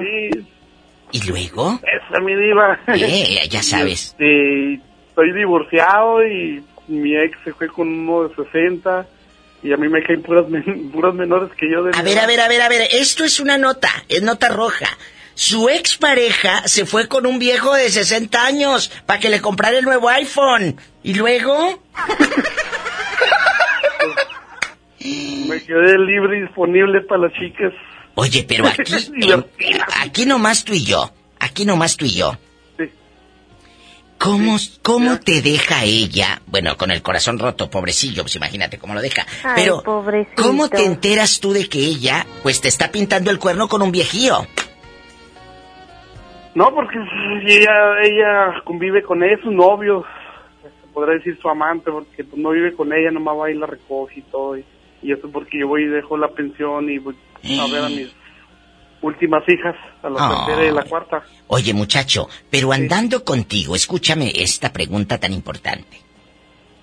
¿Y luego? Esa mi diva. Eh, ya sabes. Este, estoy divorciado y mi ex se fue con uno de 60 y a mí me caen puras, men- puras menores que yo de A ver, a ver, a ver, a ver, esto es una nota, es nota roja. Su expareja se fue con un viejo de 60 años para que le comprara el nuevo iPhone. ¿Y luego? Me quedé libre y disponible para las chicas. Oye, pero aquí, en- aquí nomás tú y yo, aquí nomás tú y yo. ¿Cómo, cómo te deja ella? Bueno, con el corazón roto, pobrecillo, pues imagínate cómo lo deja. Ay, Pero, pobrecito. ¿cómo te enteras tú de que ella, pues te está pintando el cuerno con un viejío? No, porque ella, ella convive con ella, su novio, se podrá decir su amante, porque pues, no vive con ella, nomás va y la recoge y todo. Y, y eso porque yo voy y dejo la pensión y voy a ver a mis últimas hijas, a la tercera y la cuarta. Oye, muchacho, pero andando contigo, escúchame esta pregunta tan importante.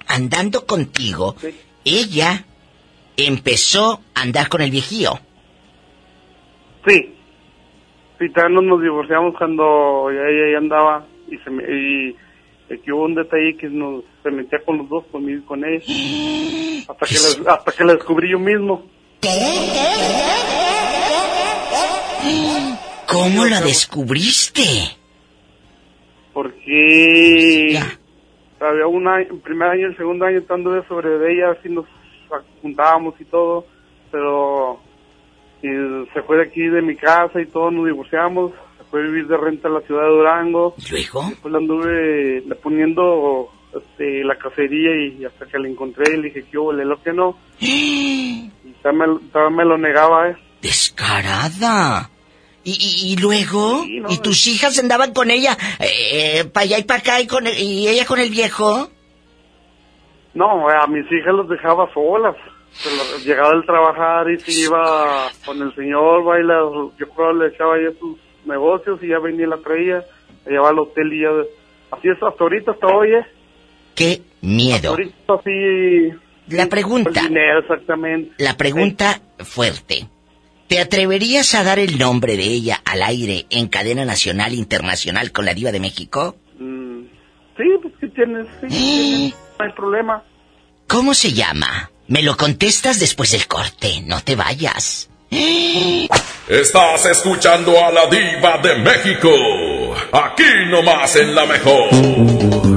Andando contigo, ella empezó a andar con el viejío. Sí. Sí, también nos, divorciamos cuando ya ella ya andaba y se me, y aquí hubo un detalle que nos se metía con los dos, conmigo y con ella. Hasta que, la, hasta que la descubrí yo mismo. ¿Cómo la descubriste? Porque había un año, el primer año y el segundo año estando de sobre de ella, así nos juntábamos y todo, pero y se fue de aquí de mi casa y todo, nos divorciamos, se fue a vivir de renta a la ciudad de Durango. ¿Luego? Después la anduve le poniendo este, la cacería y hasta que la encontré le dije que hubo, lo que no. Y todavía me, lo negaba, eh. Descarada. ¿Y, y, y luego? ¿Y tus hijas andaban con ella eh, para allá y para acá y, con el- y ella con el viejo? No, a mis hijas los dejaba solas. Llegaba del trabajar y se iba con el señor, baila, yo creo le echaba ya sus negocios y ya venía y la traía, la llevaba al hotel y ya... Así es, hasta ahorita, hasta hoy, ¿eh? ¡Qué miedo! Ahorita así... La pregunta. El dinero, exactamente. La pregunta fuerte. ¿Te atreverías a dar el nombre de ella al aire en cadena nacional e internacional con la diva de México? Mm, sí, pues que tienes, sí, tienes, no hay problema. ¿Cómo se llama? Me lo contestas después del corte, no te vayas. Estás escuchando a la diva de México. Aquí nomás en la mejor.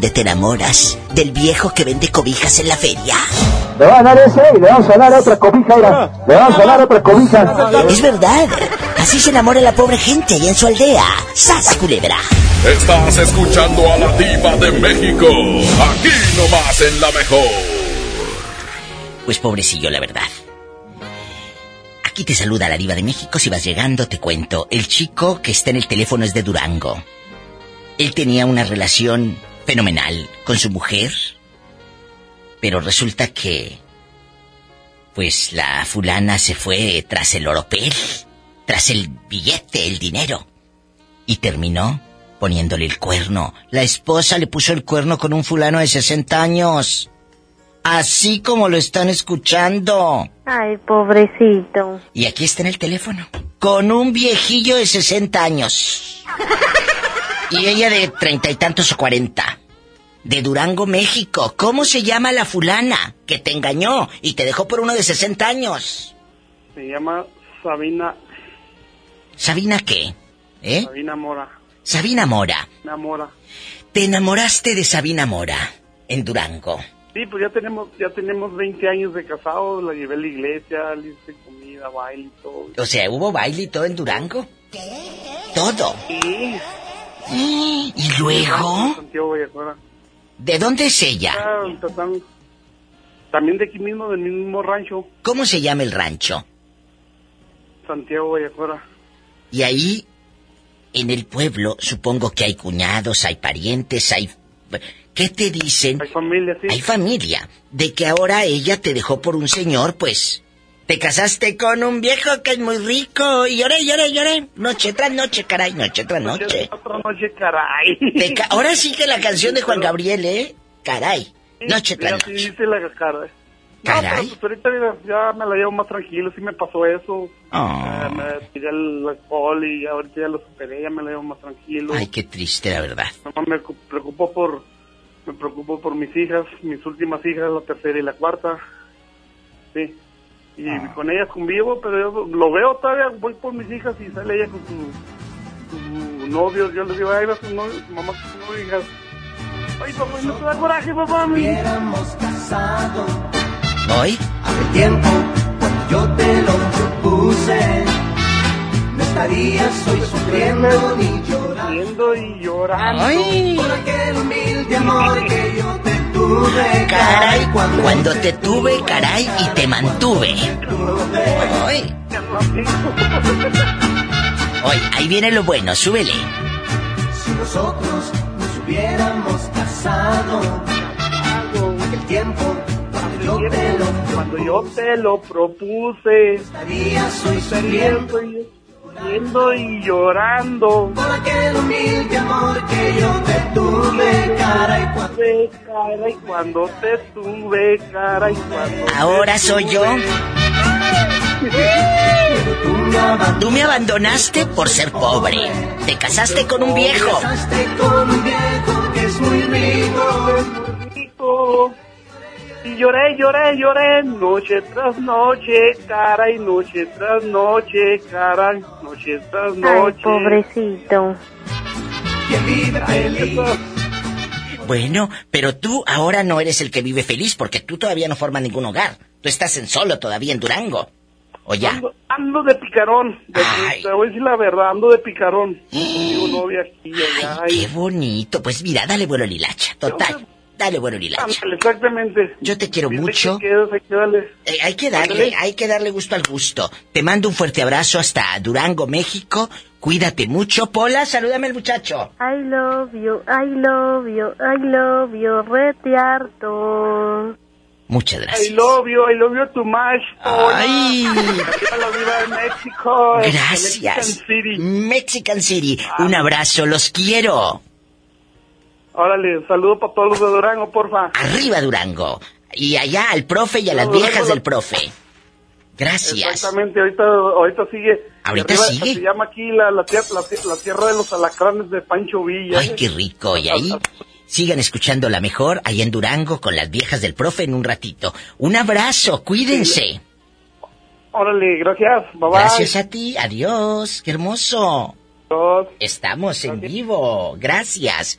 donde te enamoras del viejo que vende cobijas en la feria. Le van a dar ese y le vamos a dar otra cobija. Le vamos a dar otra cobija. Es verdad. Así se enamora la pobre gente allá en su aldea. ¡Sas, culebra! Estás escuchando a la diva de México. Aquí nomás en la mejor. Pues pobrecillo, la verdad. Aquí te saluda la diva de México. Si vas llegando, te cuento. El chico que está en el teléfono es de Durango. Él tenía una relación fenomenal con su mujer. Pero resulta que... Pues la fulana se fue tras el oropel. Tras el billete, el dinero. Y terminó poniéndole el cuerno. La esposa le puso el cuerno con un fulano de 60 años. Así como lo están escuchando. Ay, pobrecito. Y aquí está en el teléfono. Con un viejillo de 60 años. Y ella de treinta y tantos o cuarenta. De Durango, México. ¿Cómo se llama la fulana que te engañó y te dejó por uno de 60 años? Se llama Sabina, ¿Sabina qué? ¿Eh? Sabina Mora. Sabina Mora. Sabina Mora. Te enamoraste de Sabina Mora en Durango. Sí, pues ya tenemos, ya tenemos 20 años de casados, la llevé a la iglesia, le hice comida, baile y todo. O sea, ¿hubo baile y todo en Durango? Todo. Sí. ¿Y luego? Santiago Vallacuara. ¿De dónde es ella? Ah, También de aquí mismo, del mismo rancho, ¿Cómo se llama el rancho? Santiago Vallacuara. Y ahí, en el pueblo, supongo que hay cuñados, hay parientes, hay... ¿Qué te dicen? Hay familia, sí. Hay familia. De que ahora ella te dejó por un señor, pues... Te casaste con un viejo que es muy rico. Y lloré, lloré, lloré. Noche tras noche, caray, noche tras noche. Otra noche, caray. Ca- Ahora sí que la canción de Juan Gabriel, ¿eh? Caray. Noche tras sí, noche. dice la cara. Caray. No, pero pues ahorita ya me la llevo más tranquilo, sí me pasó eso. Ah. Eh, me tiré el alcohol y ahorita ya lo superé, ya me la llevo más tranquilo. Ay, qué triste, la verdad. Nomás me cu- preocupo por, me preocupo por mis hijas, mis últimas hijas, la tercera y la cuarta. Sí. Y Ah. con ellas convivo, pero yo lo veo todavía, voy por mis hijas y sale ella con su, su novio. Yo les digo, ay, va su novio, su mamá con su novio, hijas. Ay, papá, no te da coraje, papá. Hubiéramos casado ¿Hoy? hace tiempo cuando yo te lo propuse. No estarías hoy sufriendo ni llorando. y llorando. Ay. Por aquel humilde amor que yo te tuve. Caray, cuando te tuve, caray, y te mantuve. Ay. Hoy, ahí viene lo bueno, súbele. Si nosotros nos hubiéramos casado, aquel tiempo cuando Cuando yo te lo propuse, sonriendo y riendo y llorando. Por aquel humilde amor que yo te tuve, cara y cuando... Tuve cara y cuando te tuve, cara y cuando... Ahora soy yo. Tú me abandonaste por ser pobre. Te casaste con un viejo. Casaste con un viejo que es muy rico. Y lloré, lloré, lloré, noche tras noche, cara y noche tras noche, cara, y noche tras Ay, noche. pobrecito. Vive feliz. Bueno, pero tú ahora no eres el que vive feliz porque tú todavía no formas ningún hogar. Tú estás en solo todavía en Durango. ¿O ya? Ando, ando de picarón, de- te voy a decir la verdad, ando de picarón. Tengo novia aquí y allá. y- Qué bonito. Pues mira, dale vuelo al hilacha. Total. Dale vuelo al hilacha. Ándale, Exactamente. Yo te quiero mucho. que quedas, hay que darle. Eh, hay que darle, hay que darle gusto al gusto. Te mando un fuerte abrazo hasta Durango, México. Cuídate mucho. Pola, salúdame al muchacho. I love you, I love you, I love you, rete harto. Muchas gracias. I love you, I love you too much. Ay. La viva de México. Gracias. Mexican City. Mexican City. Un abrazo, los quiero. Órale, saludo para todos los de Durango, porfa. Arriba Durango. Y allá al profe y a las Durango, viejas del profe. Gracias. Exactamente, ahorita, ahorita sigue. Ahorita arriba sigue. Se llama aquí la, la, tier- la, tier- la tierra de los alacranes de Pancho Villa. Ay, qué rico. Y ahí sigan escuchando la mejor allá en Durango con las viejas del profe en un ratito. Un abrazo, cuídense. Órale, gracias. Bye bye. Gracias a ti. Adiós. Qué hermoso. Adiós. Estamos en vivo. Gracias.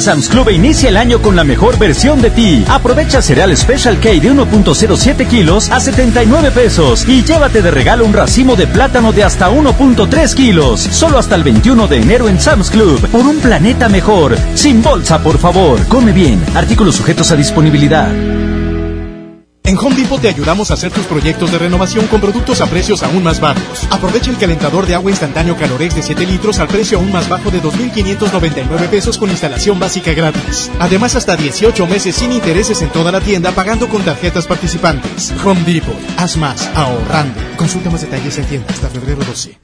Sam's Club inicia el año con la mejor versión de ti. Aprovecha cereal Special K de 1.07 kilos a 79 pesos y llévate de regalo un racimo de plátano de hasta 1.3 kilos. Solo hasta el 21 de enero en Sam's Club. Por un planeta mejor. Sin bolsa, por favor. Come bien. Artículos sujetos a disponibilidad. En Home Depot te ayudamos a hacer tus proyectos de renovación con productos a precios aún más bajos. Aprovecha el calentador de agua instantáneo Calorex de 7 litros al precio aún más bajo de 2.599 pesos con instalación básica gratis. Además, hasta 18 meses sin intereses en toda la tienda pagando con tarjetas participantes. Home Depot. Haz más ahorrando. Consulta más detalles en tienda hasta febrero 12.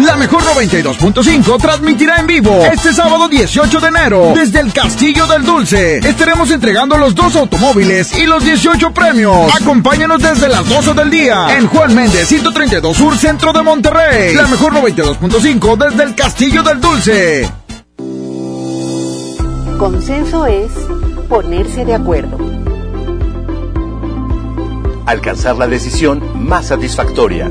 La mejor 92.5 transmitirá en vivo este sábado 18 de enero desde el Castillo del Dulce. Estaremos entregando los dos automóviles y los 18 premios. Acompáñanos desde las 12 del día en Juan Méndez 132 Sur Centro de Monterrey. La mejor 92.5 desde el Castillo del Dulce. Consenso es ponerse de acuerdo. Alcanzar la decisión más satisfactoria.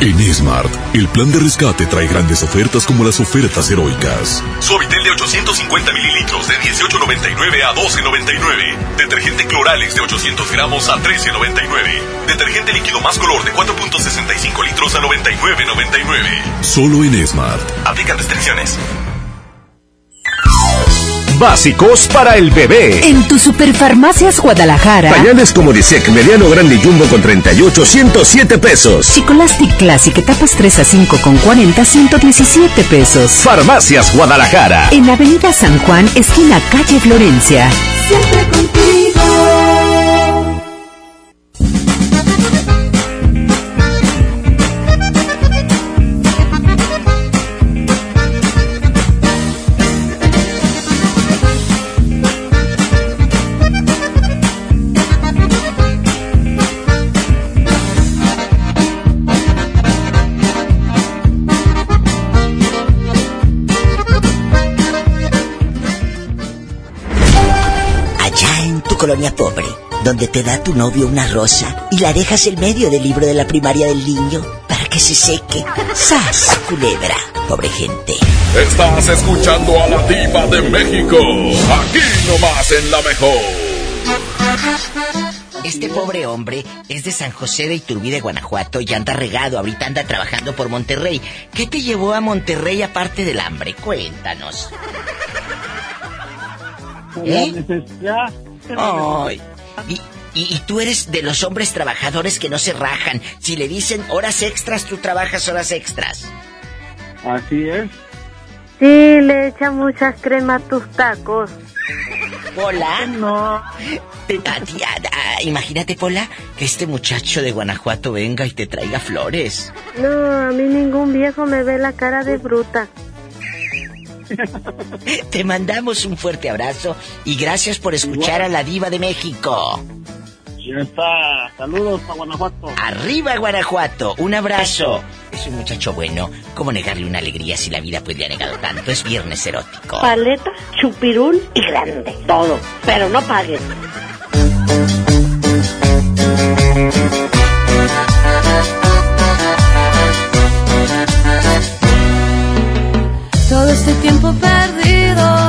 En Smart, el plan de rescate trae grandes ofertas como las ofertas heroicas. Suavitel de 850 mililitros de 18.99 a 12.99. Detergente Cloralex de 800 gramos a 13.99. Detergente líquido más color de 4.65 litros a 99.99. Solo en Smart. Aplican restricciones. Básicos para el bebé. En tu Superfarmacias Guadalajara. Pañales como Disec, mediano, grande y jumbo con 38, 107 pesos. Chicolastic Classic, etapas 3 a 5 con 40, 117 pesos. Farmacias Guadalajara. En Avenida San Juan, esquina calle Florencia. Siempre contigo. Donde te da tu novio una rosa y la dejas en medio del libro de la primaria del niño para que se seque. ¡Sas, culebra! Pobre gente. Estás escuchando a la diva de México. Aquí nomás en la mejor. Este pobre hombre es de San José de Iturbide, Guanajuato, y anda regado. Ahorita anda trabajando por Monterrey. ¿Qué te llevó a Monterrey aparte del hambre? Cuéntanos. ¿Eh? necesidad. Ay. Y, y- y tú eres de los hombres trabajadores que no se rajan. Si le dicen horas extras, tú trabajas horas extras. Así es. Sí, le echa mucha crema a tus tacos. Pola. No. Imagínate, Pola, que este muchacho de Guanajuato venga y te traiga flores. No, a mí ningún viejo me ve la cara de bruta. Te mandamos un fuerte abrazo y gracias por escuchar a la diva de México. Ya está. Saludos a Guanajuato. Arriba Guanajuato, un abrazo. Es un muchacho bueno. ¿Cómo negarle una alegría si la vida pues le ha negado tanto? Es viernes erótico. Paleta, chupirul y grande. Todo. Pero no paguen. Todo este tiempo perdido,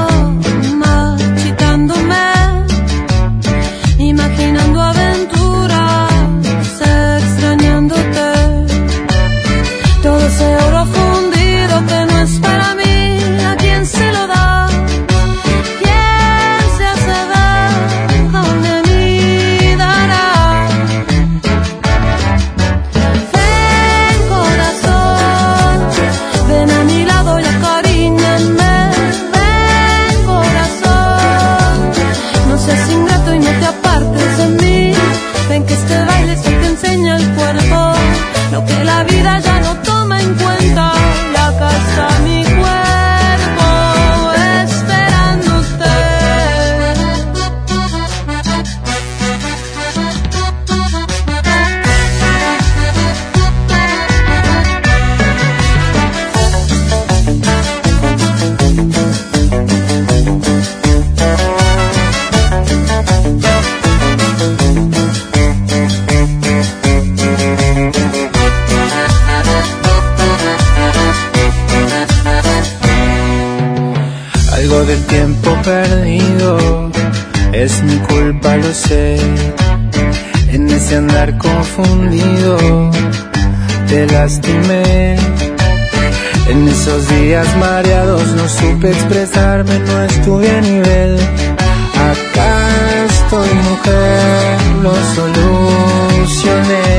nivel. Acá estoy mujer, lo solucioné.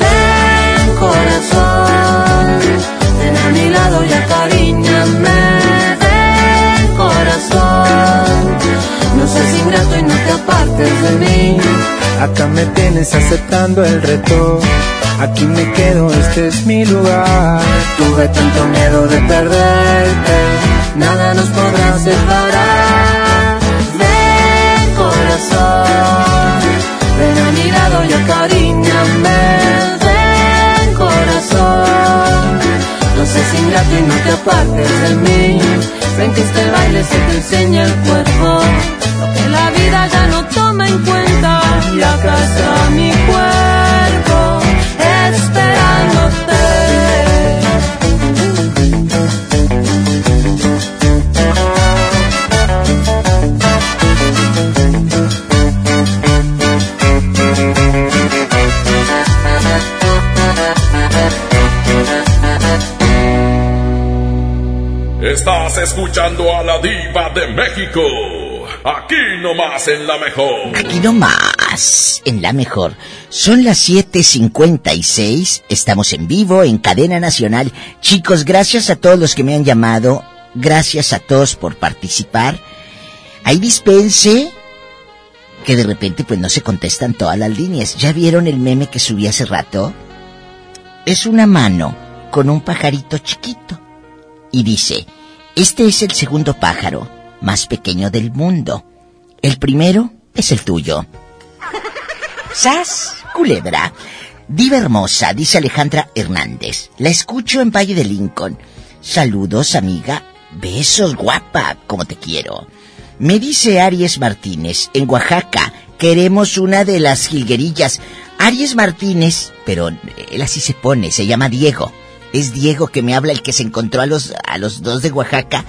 Ven corazón, ven a mi lado y acaríñame. Ven corazón, no seas ingrato y no te apartes de mí. Acá me tienes aceptando el reto. Aquí me quedo, este es mi lugar. Tuve tanto miedo de perderte. nada nos podrá separar. Ven corazón, ven a mi lado y acaríñame. Ven corazón, no seas ingrato y no te apartes de mí. Que este baile se te enseña el cuerpo, lo que la vida ya no toma en cuenta. Acá está mi. Estás escuchando a la diva de México. Aquí nomás en la mejor. Aquí nomás, en la mejor. Son las 7.56, estamos en vivo, en cadena nacional. Chicos, gracias a todos los que me han llamado, gracias a todos por participar. Ahí dispense que de repente pues no se contestan todas las líneas. ¿Ya vieron el meme que subí hace rato? Es una mano con un pajarito chiquito. Y dice, este es el segundo pájaro más pequeño del mundo. El primero es el tuyo. ¡Sas! Culebra. Diva hermosa, dice Alejandra Hernández. La escucho en Valle de Lincoln. Saludos, amiga. Besos, guapa, como te quiero. Me dice Aries Martínez, en Oaxaca, queremos una de las jilguerillas. Aries Martínez, pero él así se pone, se llama Diego. Es Diego que me habla el que se encontró a los, a los dos de Oaxaca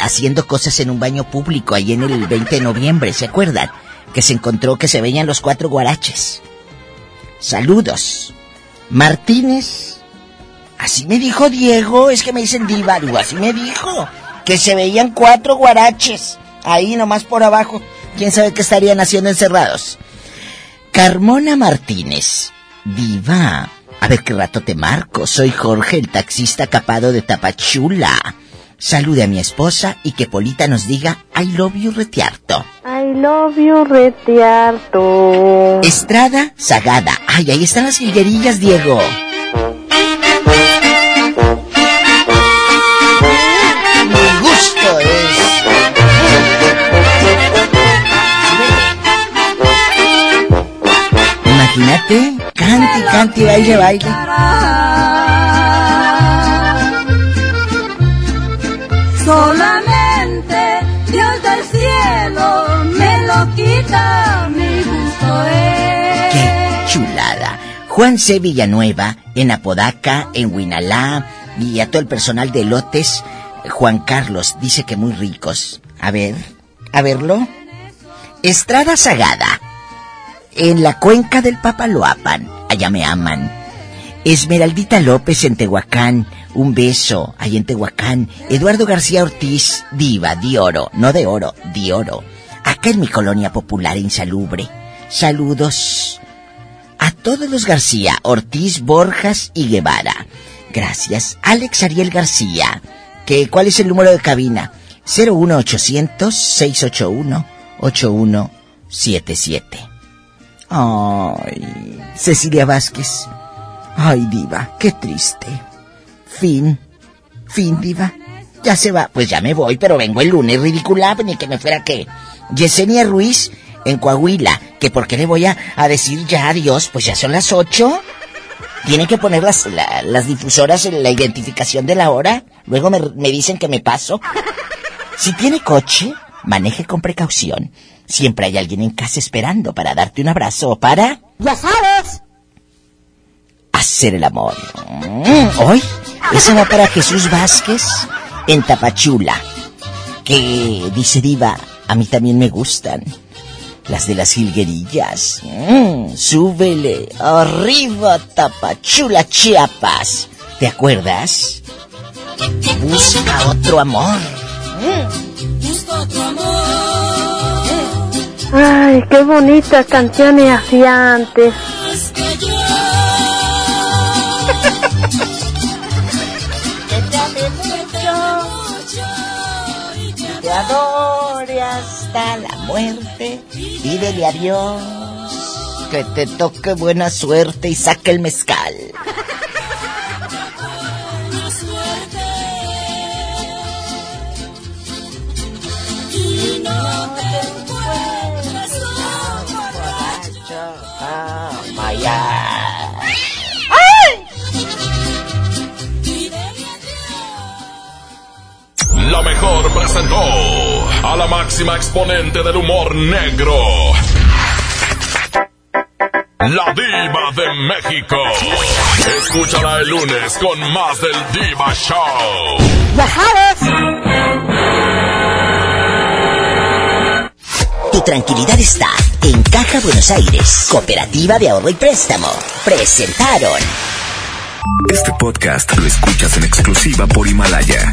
haciendo cosas en un baño público ahí en el 20 de noviembre, ¿se acuerdan? Que se encontró que se veían los cuatro guaraches. Saludos. Martínez. Así me dijo Diego, es que me dicen diva, digo, así me dijo. Que se veían cuatro guaraches. Ahí nomás por abajo. ¿Quién sabe qué estarían haciendo encerrados? Carmona Martínez. Diva. A ver qué rato te marco. Soy Jorge, el taxista capado de Tapachula. Salude a mi esposa y que Polita nos diga I love you retiarto. I love you, retiarto. Estrada Sagada. Ay, ahí están las jilguerillas, Diego. Mi gusto es. Imagínate, cante, cante, baile, baile. Solamente chulada! Juan C. Villanueva, en Apodaca, en Huinalá, y a todo el personal de lotes, Juan Carlos, dice que muy ricos. A ver, a verlo. Estrada Sagada, en la cuenca del Papaloapan, allá me aman. Esmeraldita López en Tehuacán, un beso, ahí en Tehuacán. Eduardo García Ortiz, diva, de oro, no de oro, de oro. Acá en mi colonia popular insalubre. Saludos a todos los García, Ortiz, Borjas y Guevara. Gracias. Alex Ariel García. Que, ¿Cuál es el número de cabina? 01800 681 8177. Ay, Cecilia Vázquez. Ay, diva, qué triste. Fin. Fin, diva. Ya se va. Pues ya me voy, pero vengo el lunes, ridícula, ni que me fuera que. Yesenia Ruiz, en Coahuila, que por qué le voy a, a decir ya adiós, pues ya son las ocho. Tienen que poner las, la- las difusoras en la identificación de la hora. Luego me, me dicen que me paso. Si tiene coche, maneje con precaución. Siempre hay alguien en casa esperando para darte un abrazo o para... Ya sabes. hacer el amor. Mm, Hoy, esa va para Jesús Vázquez en Tapachula. Que dice Diva, a mí también me gustan. Las de las jilguerillas. Mm, súbele. Arriba, Tapachula, Chiapas. ¿Te acuerdas? Busca otro amor. Busco tu amor. Ay, qué bonitas canciones hacía antes. la muerte. Pídele a Dios que te toque buena suerte y saque el mezcal. Mejor presentó a la máxima exponente del humor negro. La diva de México. Escúchala el lunes con más del Diva Show. Tu tranquilidad está en Caja Buenos Aires, Cooperativa de Ahorro y Préstamo. Presentaron. Este podcast lo escuchas en exclusiva por Himalaya.